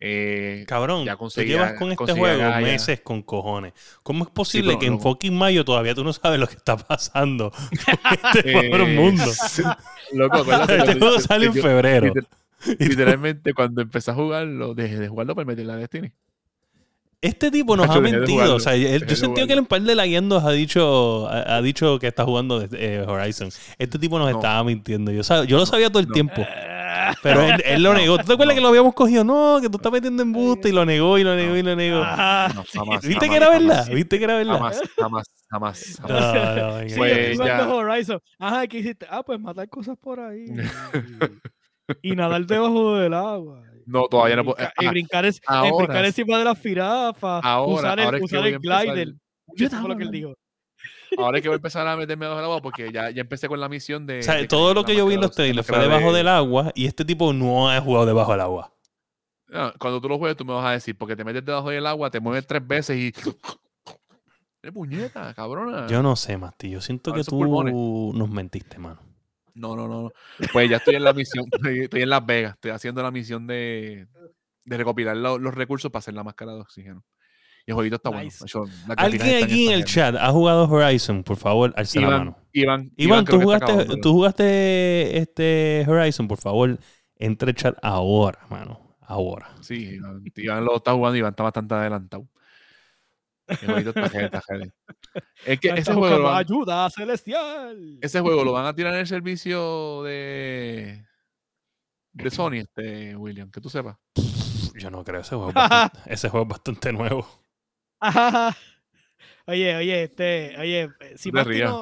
eh, Cabrón, ya tú llevas con este juego Gaia. meses con cojones. ¿Cómo es posible que en fucking mayo todavía tú no sabes lo que está pasando este eh, mundo? Loco, Este juego sale en febrero. Literalmente, cuando empecé a jugarlo, dejé de jugarlo para meterle a Destiny. Este tipo nos ha mentido. O sea, él- yo sentí que el par de laguiendos ha dicho, ha, ha dicho que está jugando eh, Horizon. Este tipo nos No. estaba mintiendo. Yo, sab- yo lo sabía todo el no. tiempo. Pero él, él lo negó. ¿Tú te acuerdas no. que lo habíamos cogido? No, que tú estás metiendo embuste y lo negó y lo negó y lo negó. Ah, jamás, ¿Viste jamás, que era verdad? jamás, ¿Viste que era verdad? Jamás, jamás, jamás. Jamás. no, venga. Sí, Pues, jugando. Horizon. Ajá, ¿qué hiciste? Ah, pues matar cosas por ahí. y nadar debajo del agua. No, todavía no y, puedo. y brincar, es- y ahora brincar encima de las firafas. Ahora, usar el, ahora es que usar el glider. Eso fue lo que él dijo. Ahora es que voy a empezar a meterme debajo del agua porque ya, ya empecé con la misión de. O sea, de todo lo la que yo vi en los la trailers fue debajo de- del agua y este tipo no ha jugado debajo del agua. No, cuando tú lo juegues, tú me vas a decir, porque te metes debajo del agua, te mueves tres veces y. ¡Qué puñeta, cabrona! Yo no sé, Masti. Yo siento que tú pulmones. nos mentiste, mano. No, no, no. Pues ya estoy en la misión, estoy, en Las Vegas, estoy haciendo la misión de, de recopilar lo- los recursos para hacer la máscara de oxígeno. Y el jueguito está Nice. bueno. Alguien aquí en el chat ha jugado Horizon, por favor, alza la Iván, mano. Iván, Iván, ¿tú jugaste, tú jugaste este Horizon, por favor, entre el chat ahora, mano. Ahora. Sí, Iván, Iván lo está jugando Iván está bastante adelantado. El. Es que ese juego, van, ayuda celestial. ese juego lo van a tirar en el servicio de, de Sony, este William, que tú sepas. Yo no creo, ese juego es bastante, ese juego es bastante nuevo. Ajá. Oye, oye, este, oye, si No te Masti rías.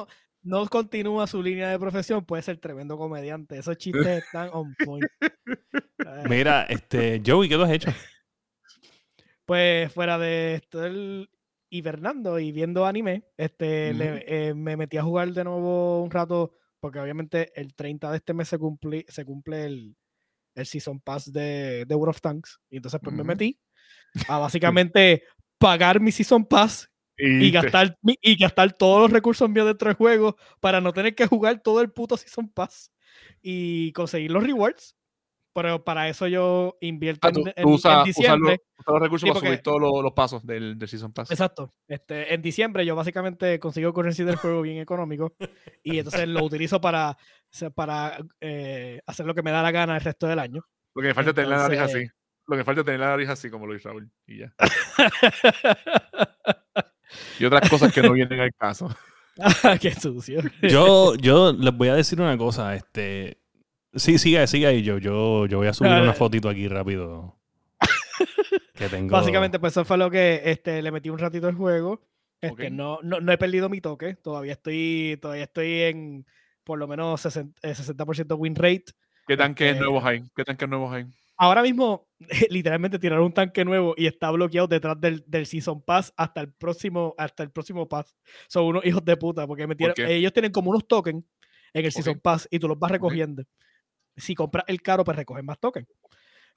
no, continúa su línea de profesión, puede ser tremendo comediante. Esos chistes están on point. Mira, este, Joey, ¿qué tú has hecho? Pues fuera de estar hibernando y viendo anime, este, le- Ujú. eh, me metí a jugar de nuevo un rato, porque obviamente el 30 de este mes se, cumple se cumple el, el Season Pass de, de World of Tanks. Y entonces pues me Ujú. metí a básicamente pagar mi Season Pass y gastar, y gastar todos los recursos míos dentro del juego para no tener que jugar todo el puto Season Pass y conseguir los rewards. Pero para eso yo invierto Ah, tú, en, tú usas, en diciembre. los, usas los recursos Sí, para porque- subir todos los, los pasos del, del Season Pass. Exacto. Este, en diciembre yo básicamente consigo currency del juego bien económico y entonces lo utilizo para, para eh, hacer lo que me da la gana el resto del año. Lo que me falta es tener la nariz así. Lo que me falta es tener la nariz así como lo hizo Raúl. Y ya. Y otras cosas que no vienen al caso. Qué sucio. Yo, yo les voy a decir una cosa, este. Sí, sigue, sigue ahí, yo, yo, yo voy a subir una fotito aquí rápido. Que tengo. Básicamente, pues eso fue lo que este, le metí un ratito al juego. Este, Ok. no, no, no he perdido mi toque. Todavía estoy, todavía estoy en por lo menos 60%, eh, 60% win rate. ¿Qué tanques Este- nuevos hay? ¿Qué tanques nuevos hay? Ahora mismo, literalmente tiraron un tanque nuevo y está bloqueado detrás del, del Season Pass hasta el próximo, hasta el próximo pass. Son unos hijos de puta, porque metieron- qué? ellos tienen como unos tokens en el Season Ok. Pass y tú los vas recogiendo. Si compras el caro, pues recoges más tokens.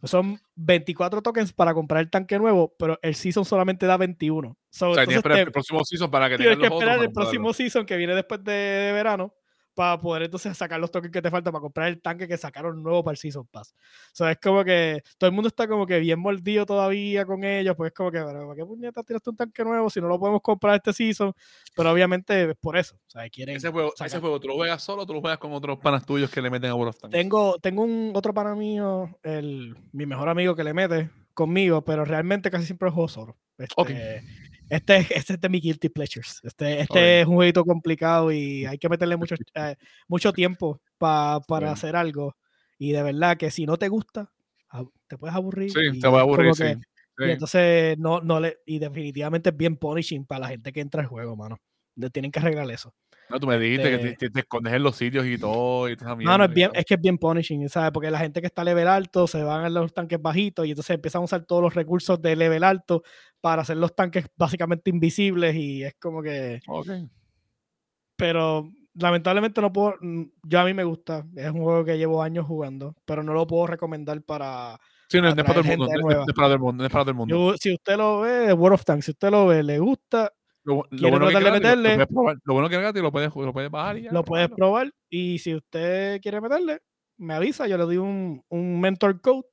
Son 24 tokens para comprar el tanque nuevo, pero el Season solamente da 21. So, O sea, tienes que esperar te- el próximo season para que tienes que esperar el próximo season que viene después de, de verano para poder entonces sacar los tokens que te faltan para comprar el tanque que sacaron nuevo para el Season Pass. O sea, es como que todo el mundo está como que bien mordido todavía con ellos, pues es como que, pero ¿para qué puñeta tiraste un tanque nuevo si no lo podemos comprar este season? Pero obviamente es por eso. O sea, quieren Ese juego, ese juego, ¿tú lo juegas solo o tú lo juegas con otros panas tuyos que le meten a World of Tanks? Tengo, tengo un otro pana mío, el, mi mejor amigo que le mete conmigo, pero realmente casi siempre juego solo. Este, Ok. Este, es- este es de mi guilty pleasures. Este, este es un jueguito complicado y hay que meterle mucho, eh, mucho tiempo pa- para hacer algo. Y de verdad que si no te gusta, te puedes aburrir. Sí, te voy a aburrir, que- sí. y Sí. entonces no, no le, y definitivamente es bien punishing para la gente que entra al juego, mano. Tienen que arreglar eso. No, tú me dijiste que este- te, te- te escondes en los sitios y todo. Y toda esa No, no, es, mierda bien, que es bien punishing, ¿sabes? Porque la gente que está level alto se van a los tanques bajitos y entonces empiezan a usar todos los recursos de level alto para hacer los tanques básicamente invisibles y es como que... Ok. Pero lamentablemente no puedo... mm, Yo a mí me gusta, es un juego que llevo años jugando, pero no lo puedo recomendar para... Sí, no, es para todo el mundo. No, es para todo el mundo. No es para todo el mundo. Yo- si usted lo ve, World of Tanks, si usted lo ve, le gusta, lo, bueno que de lo- meterle- Lo, puedes probar. Lo bueno que es gratis lo puedes, lo puedes bajar y ya. lo puedes probar y si usted quiere meterle, me avisa, yo le doy un, un mentor code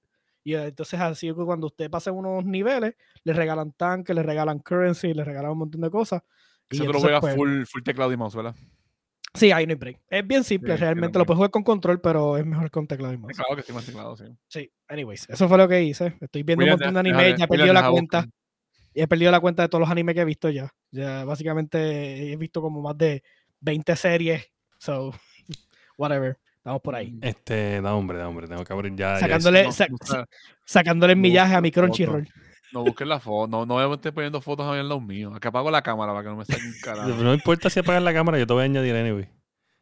y entonces así que cuando usted pase unos niveles, le regalan tanques, le regalan currency, le regalan un montón de cosas. Eso tú lo juegas pues, full, full teclado y mouse, ¿verdad? Sí, ahí no hay break. Es bien simple, Sí, realmente lo puedes jugar con control, pero es mejor con teclado y mouse. Claro que sí, más teclado, sí. Sí, anyways, eso fue lo que hice. Estoy viendo William, un montón de anime, ya he perdido la cuenta. buscar. Y he perdido la cuenta de todos los animes que he visto ya. Ya básicamente he visto como más de 20 series. So, whatever. Estamos por ahí. Este, da hombre, da hombre, tengo que abrir ya. Sacándole, sacándole el millaje a mi Crunchyroll. No busques la foto, no, no estés poniendo fotos a mí en los míos. Acá apago la cámara para que no me saquen carajo. No importa si apagas la cámara, yo te voy a añadir anyway.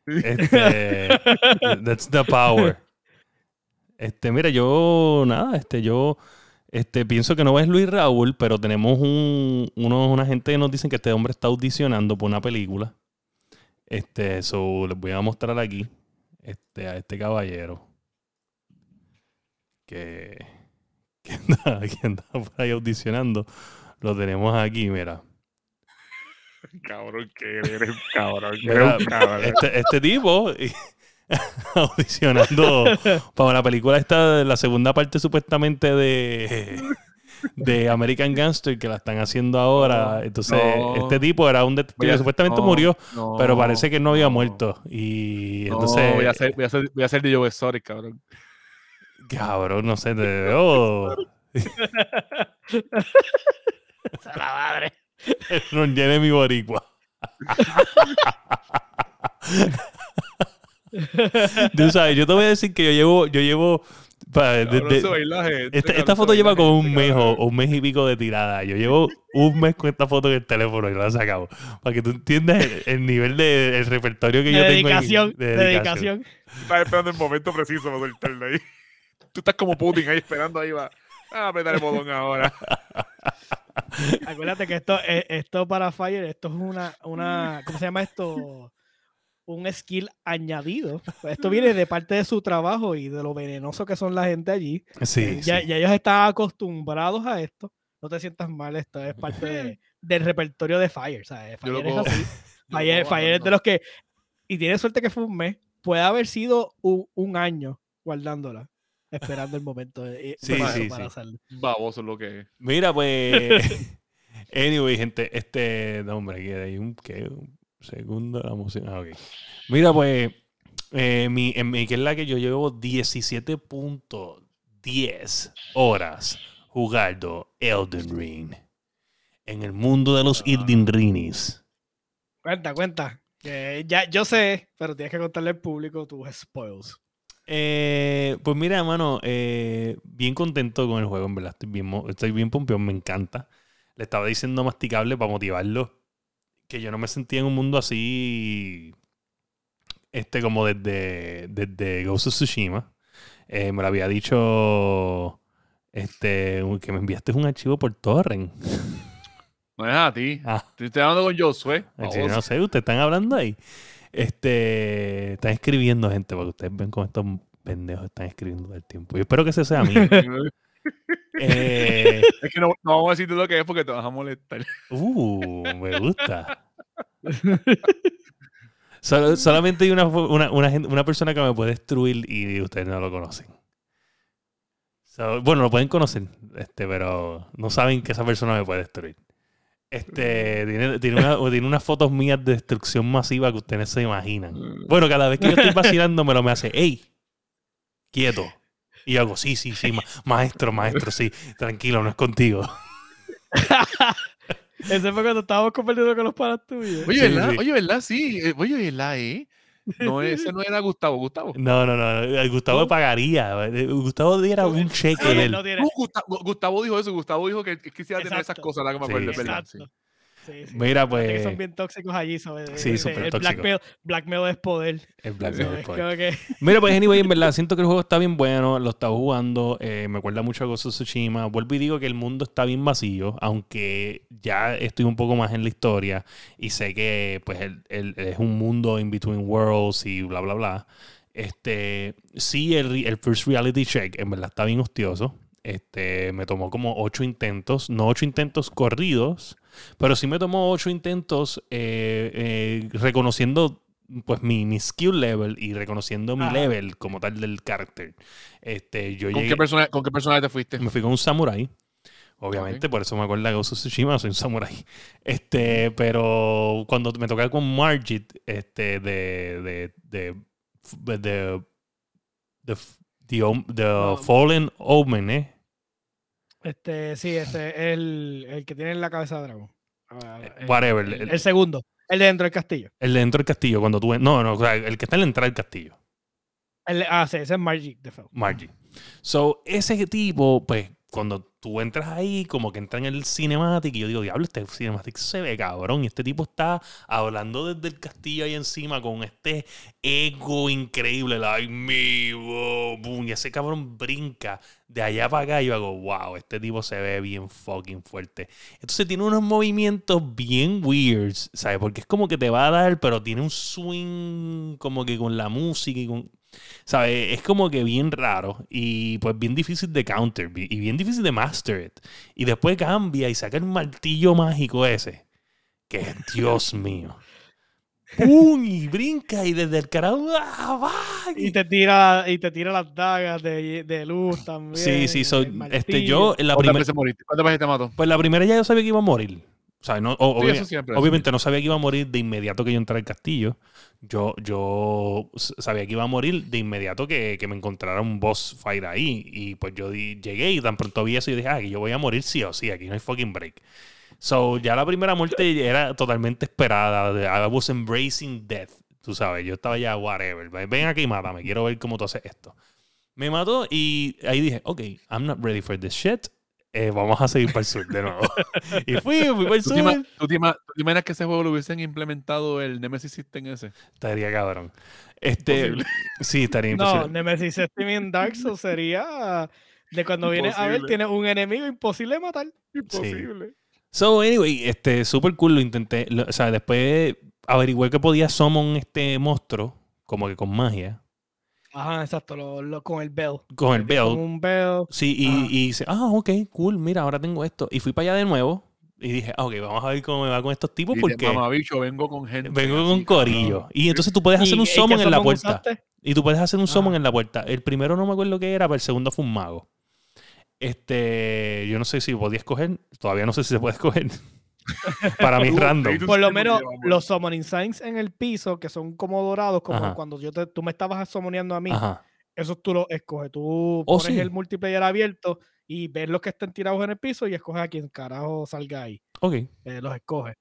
Este, that's the power. Este, mira, yo, nada, este, yo, este, pienso que no es Luis Raúl, pero tenemos un, uno- una gente que nos dicen que este hombre está audicionando por una película. Este, so, les voy a mostrar aquí, este, a este caballero. Que, que anda, que anda por ahí audicionando. Lo tenemos aquí, mira. cabrón, que eres cabrón. que eres cabrón. este, este tipo audicionando para la película esta, la segunda parte supuestamente de, de American Gangster que la están haciendo ahora. Entonces, no. este tipo era un detective que supuestamente no, murió, no, pero parece que no había no. muerto. Y No, entonces, voy a hacer, voy a hacer, voy a hacer de Joe Exotic, cabrón. cabrón, no sé, te veo. A la madre. no llene mi boricua. Tú sabes, yo te voy a decir que yo llevo, yo llevo pa- de- de- bailaje, Esta, foto lleva como un mes o, un mes y pico de tirada. Yo llevo un mes con esta foto en el teléfono y la he sacado. Para que tú entiendas el, el nivel de el repertorio que yo tengo. en- dedicación, de dedicación. Estás esperando el momento preciso para soltarlo ahí. Tú estás como Putin ahí esperando ahí va. A apretar el botón ahora. Acuérdate que esto, eh, esto para Fire, esto es una, una, ¿cómo se llama esto? Un skill añadido. Esto viene de parte de su trabajo y de lo venenoso que son la gente allí. Sí, ya, sí. ya ellos están acostumbrados a esto. No te sientas mal, esto es parte de, del repertorio de Fire. ¿sabes? Lo Fire es cojo- así. Fire, Fire es de los que. Y tiene suerte que fue un mes. Puede haber sido un, un año guardándola, esperando el momento de, Sí, para, sí, para sí. hacerlo. Baboso lo que es. Mira, pues. anyway, gente, este. No, hombre, que hay un, ¿qué? un segundo la música. Ah, ok. Mira, pues. eh, mi, en mi, que es la que yo llevo 17.10 horas jugando Elden Ring. En el mundo de los Ah. Elden Rings. Cuenta, cuenta. Ya, yo sé, pero tienes que contarle al público tus spoils. Eh, pues mira, hermano, eh, bien contento con el juego, en verdad. Estoy bien, estoy bien pompeón, me encanta. Le estaba diciendo masticable para motivarlo que yo no me sentía en un mundo así, este, como desde, desde Ghost of Tsushima. Eh, me lo había dicho, este, que me enviaste un archivo por torrent. No es a ti. Ah, estoy hablando con Josué. no sé, ustedes están hablando ahí. Este, están escribiendo gente, para que ustedes ven cómo estos pendejos están escribiendo todo el tiempo. Yo espero que ese sea a mí. Eh, Es que no, no vamos a decirte lo que es porque te vas a molestar. uh, me gusta. Sol- solamente hay una, una, una una persona que me puede destruir y ustedes no lo conocen. So, bueno, lo pueden conocer, este, pero no saben que esa persona me puede destruir. Este, tiene, tiene, una- tiene unas fotos mías de destrucción masiva que ustedes se imaginan. Bueno, cada vez que yo estoy vacilando me lo me hace, hey, quieto. Y yo hago, sí, sí, sí, ma- maestro, maestro, sí, tranquilo, no es contigo. Ese fue cuando estábamos compartiendo con los panas tuyos. Oye, Sí, ¿verdad? sí. Oye, ¿verdad? Sí. eh, Oye, ¿verdad? Eh? No, ese no era Gustavo. Gustavo. No, no, no, eh, Gustavo ¿No? pagaría. eh, Gustavo diera un cheque. él. no tiene- No, Gustavo, Gustavo dijo eso. Gustavo dijo que, quisiera tener esas cosas, la que me Sí, acuerdo, es sí. verdad. Sí. Mira, Acuérdate que pues- son bien tóxicos allí. sobre- Sí, súper tóxicos. blackmail, blackmail es poder. El Black Sí, Es como que- Mira, pues anyway, en verdad, siento que el juego está bien bueno, lo estaba jugando, eh, me acuerda mucho a Ghost of Tsushima. Vuelvo y digo que el mundo está bien vacío, aunque ya estoy un poco más en la historia y sé que pues el- el- es un mundo in between worlds y bla, bla, bla. Este, sí, el, el first reality check en verdad está bien hostioso. Este, me tomó como ocho intentos, no ocho intentos corridos, pero sí me tomó ocho intentos eh, eh, reconociendo pues mi, mi skill level y reconociendo mi level como tal del carácter. Este, yo ¿Con llegué, qué, persona, ¿Con qué personaje te fuiste? me fui con un samurai. Obviamente, por eso me acuerdo de Ghost of Tsushima, soy un samurai. Este, pero cuando me toca con Margit, este, de, de, de, de, the the. Fallen Omen, ¿eh? Este, sí, ese es el, el que tiene en la cabeza de dragón. Ah, Eh, el- whatever, El, segundo. El de dentro del castillo. El de dentro del castillo, cuando tú... No, no, o sea, el que está en la entrada del castillo. El- ah, sí, ese es Margie de. Margie. So, ese tipo, pues, cuando tú entras ahí, como que entra en el cinematic, y yo digo, diablo, este cinematic se ve cabrón. Y este tipo está hablando desde el castillo ahí encima con este ego increíble, like me, boom, y ese cabrón brinca de allá para acá. Yo hago, wow, este tipo se ve bien fucking fuerte. Entonces tiene unos movimientos bien weirds, ¿sabes? Porque es como que te va a dar, pero tiene un swing como que con la música y con. ¿Sabes? Es como que bien raro y pues bien difícil de counter y bien difícil de master it. Y después cambia y saca el martillo mágico ese. Que Dios mío. ¡Pum! Y brinca y desde el carajo. ¡ah, va! Y te tira, y te tira las dagas de, de luz también. Sí, sí, so, este, yo en la ¿Cuántas primera. ¿Cuántas veces te mató? Pues la primera ya yo sabía que iba a morir. O sea, no, o- Sí, obvia- eso siempre, obviamente no sabía que iba a morir de inmediato que yo entrara al castillo. Yo, yo sabía que iba a morir de inmediato que, que me encontrara un boss fight ahí. Y pues yo di- llegué y tan pronto vi eso y dije, ah, aquí yo voy a morir sí o sí, aquí no hay fucking break. So, ya la primera muerte era totalmente esperada. I was embracing death. Tú sabes, yo estaba ya, whatever. Ven aquí y mátame, quiero ver cómo tú haces esto. Me mató y ahí dije, ok, I'm not ready for this shit. Eh, vamos a seguir para el sur de nuevo. y fui, fui para el ¿Tú te, ima- sur. tú te imaginas que ese juego lo hubiesen implementado el Nemesis System ese? Estaría cabrón. Este, Imposible. sí, estaría No, imposible. Nemesis System en Dark Souls sería de cuando vienes a ver, Imposible. tienes un enemigo imposible de matar. Imposible. So, anyway, este, super cool, lo intenté. Lo- o sea, después averigué que podía summon este monstruo, como que con magia, Ajá, exacto, lo, lo- con el bell. con el Con bell. un bell. Sí, y, Ajá. y dice, ah, ok, cool, mira, ahora tengo esto. Y fui para allá de nuevo. Y dije, ah, ok, vamos a ver cómo me va con estos tipos Y porque mamabicho, vengo con gente. vengo así, con corillo. Y entonces tú puedes hacer ¿Y- un summon en la summon puerta. usaste? Y tú puedes hacer un summon Ah. en la puerta. El primero no me acuerdo qué era, pero el segundo fue un mago. Este, yo no sé si podía escoger, todavía no sé si se puede escoger. Para mí es random. Por lo menos los summoning signs en el piso, que son como dorados, como Ajá. cuando yo te- tú me estabas summoneando a mí, Ajá. esos tú los escoges. Tú Oh, pones sí. el multiplayer abierto y ves los que estén tirados en el piso y escoges a quien carajo salga ahí. Ok. eh, los escoges.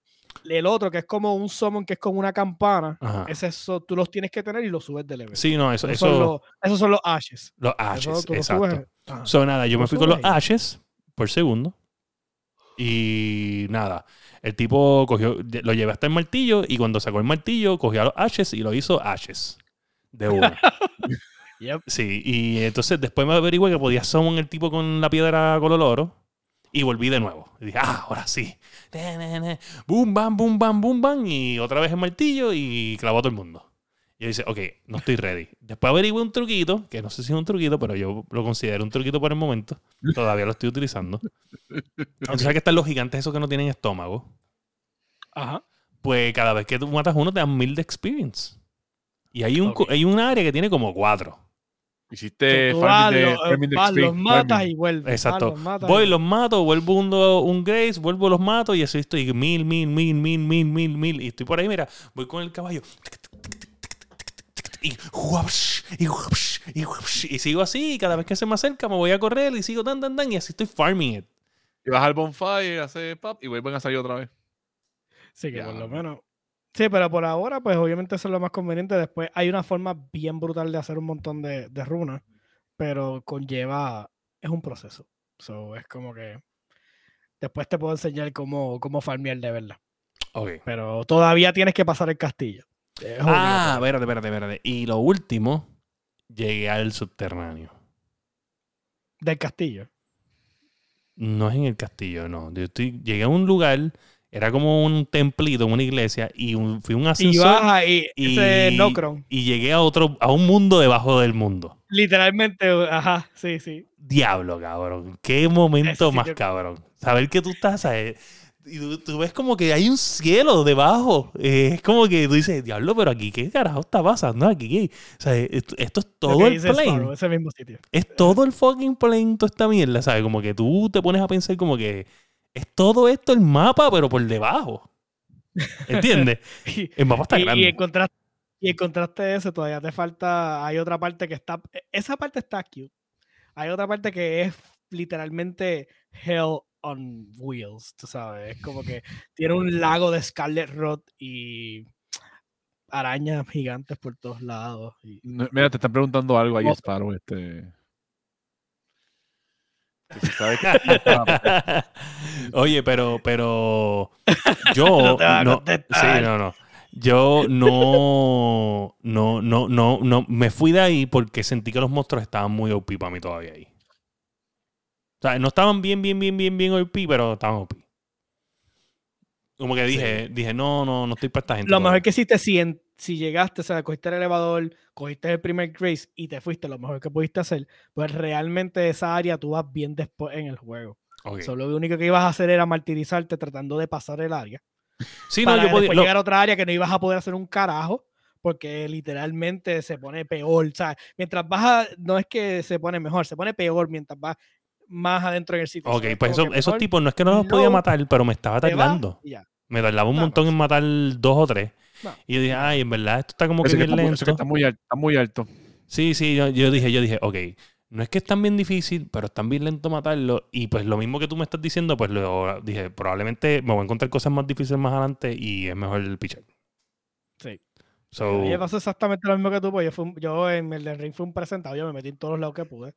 El otro, que es como un summon, que es como una campana, Ajá. ese so- tú los tienes que tener y los subes de level. Sí, no, eso, esos, eso son los, esos son los ashes. los Eso ashes, los exacto. subes, ajá. So, nada, yo me fui con los ashes por segundo. Y nada, el tipo cogió, lo llevé hasta el martillo y cuando sacó el martillo, cogió a los ashes y lo hizo ashes. De una. Yep. Sí, y entonces después me averigué que podía summon el tipo con la piedra color oro. Y volví de nuevo. Y dije, ah, ahora sí. Boom, bam, boom, bam, boom, bam. Y otra vez el martillo y clavó a todo el mundo. Y yo dice, ok, no estoy ready. Después averigué un truquito, que no sé si es un truquito, pero yo lo considero un truquito por el momento. Todavía lo estoy utilizando. Entonces, que están los gigantes esos que no tienen estómago. Ajá. Pues cada vez que tú matas uno te dan mil de experience. Y hay un, hay un área que tiene como cuatro. Hiciste Tú vas, de, lo- de vas, XP, los matas farming. y vuelves. vas, Exacto. los matas Voy, y- los mato, vuelvo un, un Grace, vuelvo, los mato y así estoy mil, mil, mil, mil, mil, mil, mil. Y estoy por ahí, mira, voy con el caballo. Y, guapsh, y, guapsh, y, guapsh, y sigo así, y cada vez que se me acerca me voy a correr y sigo tan, tan, tan, y así estoy farming it. Y vas al bonfire, haces pap y vuelven a salir otra vez. Sí, que por lo menos. Sí, pero por ahora, pues obviamente eso es lo más conveniente. Después hay una forma bien brutal de hacer un montón de, de runas, pero conlleva. Es un proceso. So, es como que. Después te puedo enseñar cómo, cómo farmear de verdad. Ok. Pero todavía tienes que pasar el castillo. Es Ah, obligatorio. espérate, espérate, espérate. Y lo último, llegué al subterráneo. Del castillo. No es en el castillo, no. Yo estoy, llegué a un lugar, era como un templito, una iglesia, y un- fui un Y ascensor. baja y. Llegué a otro, a un mundo debajo del mundo. Literalmente, ajá, sí, sí. Diablo, cabrón. Qué momento más cabrón. Saber que tú estás, ¿sabes? Y tú, tú ves como que hay un cielo debajo. Eh, es como que tú dices, diablo, pero aquí, ¿qué carajo está pasando aquí? ¿Qué? O sea, esto, esto es todo el plane. mismo sitio. Es todo el fucking plane, toda esta mierda, ¿sabes? Como que tú te pones a pensar como que es todo esto el mapa, pero por debajo. ¿Entiendes? Y- El mapa está y, grande. y en contraste, y contraste todavía te falta. Hay otra parte que está. e- Esa parte está cute. Hay otra parte que es literalmente Hell on Wheels, tú sabes. Es como que tiene un lago de Scarlet Rot y arañas gigantes por todos lados. y- Mira, te están preguntando algo ahí, Oh. Sparrow. Este... que que- Oye, pero, pero yo No te sí, no, no. Yo no, no, no, no, no, me fui de ahí porque sentí que los monstruos estaban muy OP para mí todavía ahí. O sea, no estaban bien, bien, bien, bien, bien OP, pero estaban OP. Como que dije, dije, no, no, no estoy para esta gente. Lo mejor todavía. que hiciste si, en- si llegaste, o sea, cogiste el elevador, cogiste el primer Grace y te fuiste, lo mejor que pudiste hacer, pues realmente esa área tú vas bien después en el juego. Solo lo único que ibas a hacer era martirizarte tratando de pasar el área. Sí, no, para yo podía. lo- llegar a otra área que no ibas a poder hacer un carajo, porque literalmente se pone peor. O sea, mientras vas a, no es que se pone mejor, se pone peor mientras vas más adentro en el sitio. ok, pues eso- esos tipos no es que no los podía no matar, pero me estaba tardando. Me tardaba un montón en matar dos o tres. No. Y yo dije, ay, en verdad, esto está como que que bien está muy- ese que lento. está muy alto. Está muy alto. Sí, sí, yo, yo dije, yo dije, ok, no es que es tan bien difícil, pero es tan bien lento matarlo. Y pues lo mismo que tú me estás diciendo, pues lo dije, probablemente me voy a encontrar cosas más difíciles más adelante y es mejor el pichar. Sí. So, A mí me pasó exactamente lo mismo que tú, pues yo, fui yo en el del ring fui un presentado, yo me metí en todos los lados que pude.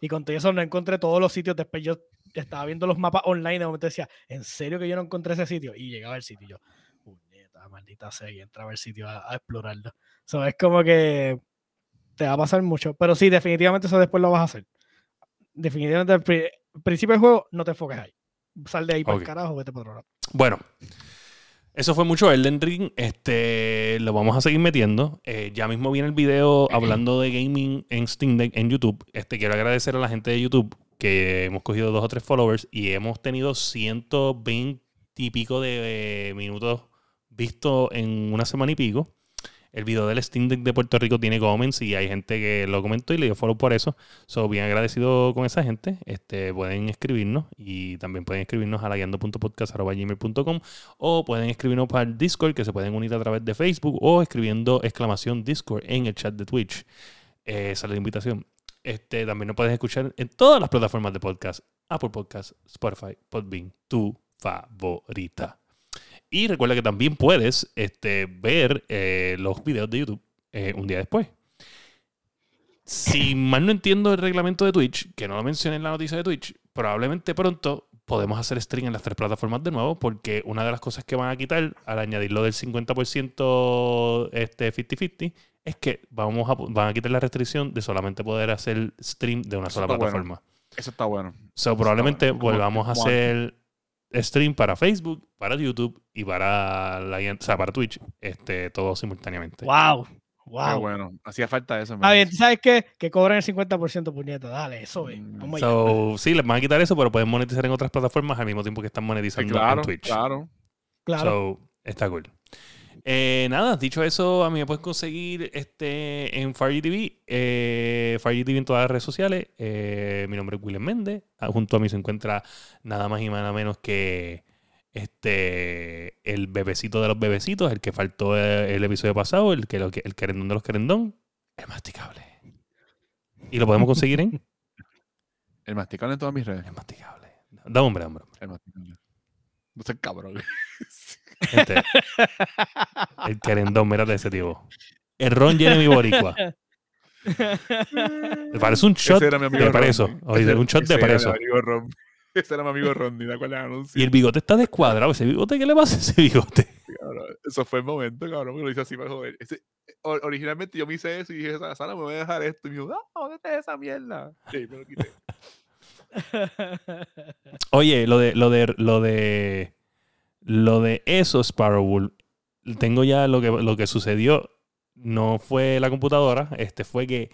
Y con todo eso no encontré todos los sitios. Después yo estaba viendo los mapas online, de momento decía, ¿en serio que yo no encontré ese sitio? Y llegaba al sitio y yo, maldita sea, y entraba al sitio a, a explorarlo. So, es como que te va a pasar mucho. Pero sí, definitivamente eso después lo vas a hacer. Definitivamente al pri- principio del juego no te enfoques ahí. Sal de ahí para Ok. el carajo, vete para otro lado. bueno, eso fue mucho Elden Ring. Este, lo vamos a seguir metiendo. Eh, ya mismo viene el video hablando de gaming en Steam Deck en YouTube. Este, quiero agradecer a la gente de YouTube que hemos cogido dos o tres followers y hemos tenido 120 y pico de eh, minutos vistos en una semana y pico. El video del Steam Deck de Puerto Rico tiene comments y hay gente que lo comentó y le dio follow por eso. So, bien agradecido con esa gente. Este, pueden escribirnos y también pueden escribirnos a laguiando.podcast.gmail.com o pueden escribirnos para el Discord que se pueden unir a través de Facebook o escribiendo exclamación Discord en el chat de Twitch. Eh, esa es la invitación. Este, también nos puedes escuchar en todas las plataformas de podcast. Apple Podcast, Spotify, Podbean, tu favorita. Y recuerda que también puedes este, ver eh, los videos de YouTube eh, un día después. Si mal no entiendo el reglamento de Twitch, que no lo mencioné en la noticia de Twitch, probablemente pronto podemos hacer stream en las tres plataformas de nuevo, porque una de las cosas que van a quitar al añadirlo del 50% este 50-50 es que vamos a, van a quitar la restricción de solamente poder hacer stream de una Eso sola bueno. plataforma. Eso está bueno. So, probablemente bueno. Como- volvamos a hacer stream para Facebook, para YouTube y para la, o sea, para Twitch, este, todo simultáneamente. Wow. Qué Wow. bueno. Hacía falta eso. verdad. bien, ¿tú ¿sabes qué? Que cobren el 50% puñeta. Dale, eso allá. So, sí, les van a quitar eso, pero pueden monetizar en otras plataformas al mismo tiempo que están Sí, monetizando claro, en Twitch. claro. claro. So, está cool. Eh, nada, dicho eso, a mí me puedes conseguir este, en FireGTV, eh, FireGTV en todas las redes sociales. Eh, mi nombre es William Méndez. Ah, Junto a mí se encuentra nada más y nada menos que este el bebecito de los bebecitos, el que faltó eh, el episodio pasado, el que el querendón de los querendón, el masticable. Y lo podemos conseguir en El masticable en todas mis redes. el masticable. Da hombre, hombre. El masticable. No sé, cabrón. Gente, el querendón, mírate ese tipo. El Ron Jeremy Boricua. Me parece un shot Ese era mi amigo de preso. Oye, un shot de preso. Ese era mi amigo Ron. Y el bigote está descuadrado. Ese bigote, ¿qué le pasa a ese bigote? Cabrón, Eso fue el momento, cabrón, que lo hice así para joder. Ese- originalmente yo me hice eso y dije, Sara, me voy a dejar esto. Y me dijo, ah, ¿dónde está esa mierda? Sí, me lo quité. Oye, lo de, lo de, lo de, lo de eso, Sparrowwool, tengo ya lo que, lo que sucedió. No fue la computadora, este fue que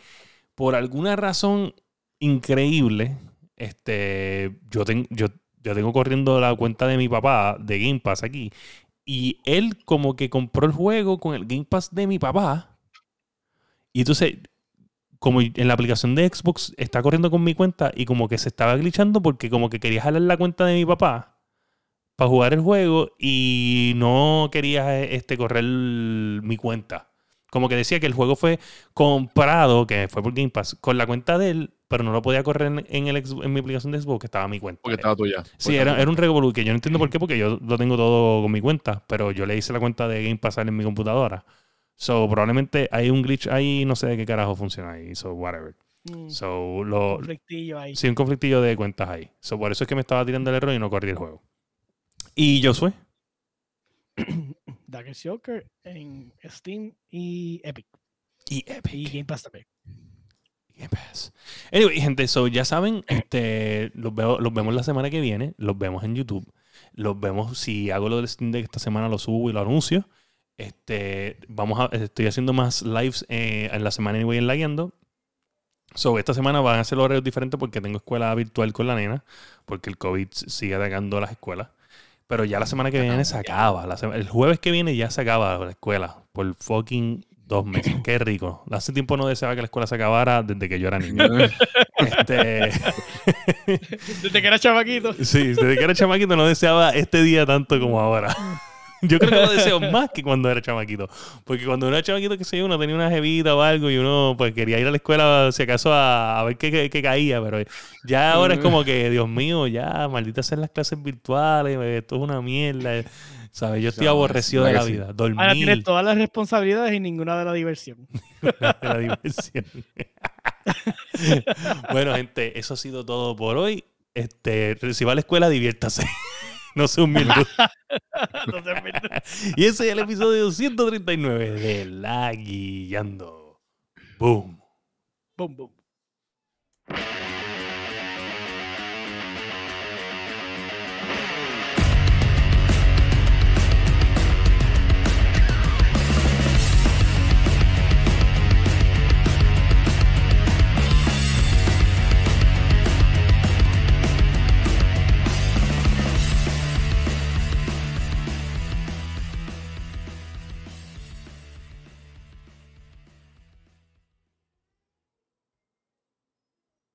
por alguna razón increíble, este, yo, ten- yo, yo tengo corriendo la cuenta de mi papá de Game Pass aquí. Y él como que compró el juego con el Game Pass de mi papá. Y entonces, como en la aplicación de Xbox está corriendo con mi cuenta y como que se estaba glitchando porque como que quería jalar la cuenta de mi papá para jugar el juego y no quería este, correr mi cuenta. Como que decía que el juego fue comprado, que fue por Game Pass, con la cuenta de él, pero no lo podía correr en, en el, Xbox- en mi aplicación de Xbox, que estaba mi cuenta. Porque estaba tuya. Sí, era, era un revolú que yo no entiendo por qué, porque yo lo tengo todo con mi cuenta, pero yo le hice la cuenta de Game Pass en mi computadora. So, probablemente hay un glitch ahí, no sé de qué carajo funciona ahí, so, whatever. Mm, So, lo, conflictillo ahí. sí, un conflictillo de cuentas ahí. So, por eso es que me estaba tirando el error y no corrí el juego. Y yo soy. Dark Joker en Steam y Epic. Y Y Epic. Game Pass también. Game Pass. Anyway, gente, so ya saben, este, los, veo, los vemos la semana que viene, los vemos en YouTube, los vemos, si hago lo del Steam Deck esta semana, lo subo y lo anuncio. Este, vamos a, estoy haciendo más lives eh, en la semana y voy en Lagueando. So, esta semana van a ser horarios diferentes porque tengo escuela virtual con la nena, porque el COVID sigue atacando a las escuelas. Pero ya la semana que viene se acaba. la sema- el jueves que viene ya se acaba la escuela. Por fucking dos meses. Qué rico. Hace tiempo no deseaba que la escuela se acabara desde que yo era niño. este, Desde que era chavaquito. sí, desde que era chamaquito no deseaba este día tanto como ahora. Yo creo que lo deseo más que cuando era chamaquito. Porque cuando uno era chamaquito, que sé yo, uno tenía una jevita o algo y uno pues quería ir a la escuela si acaso a, a ver qué, qué- qué caía. Pero ya ahora es como que, Dios mío, ya, maldita sean las clases virtuales, esto es una mierda. ¿Sabes? Yo estoy aborrecido de la vida. Ahora Dormir tienes todas las responsabilidades y ninguna de la diversión. de la diversión. bueno, gente, eso ha sido todo por hoy. Este, si va a la escuela, diviértase. No seas humilde. no humilde. y ese es el episodio 139 de Laguiando. Boom. Boom, boom.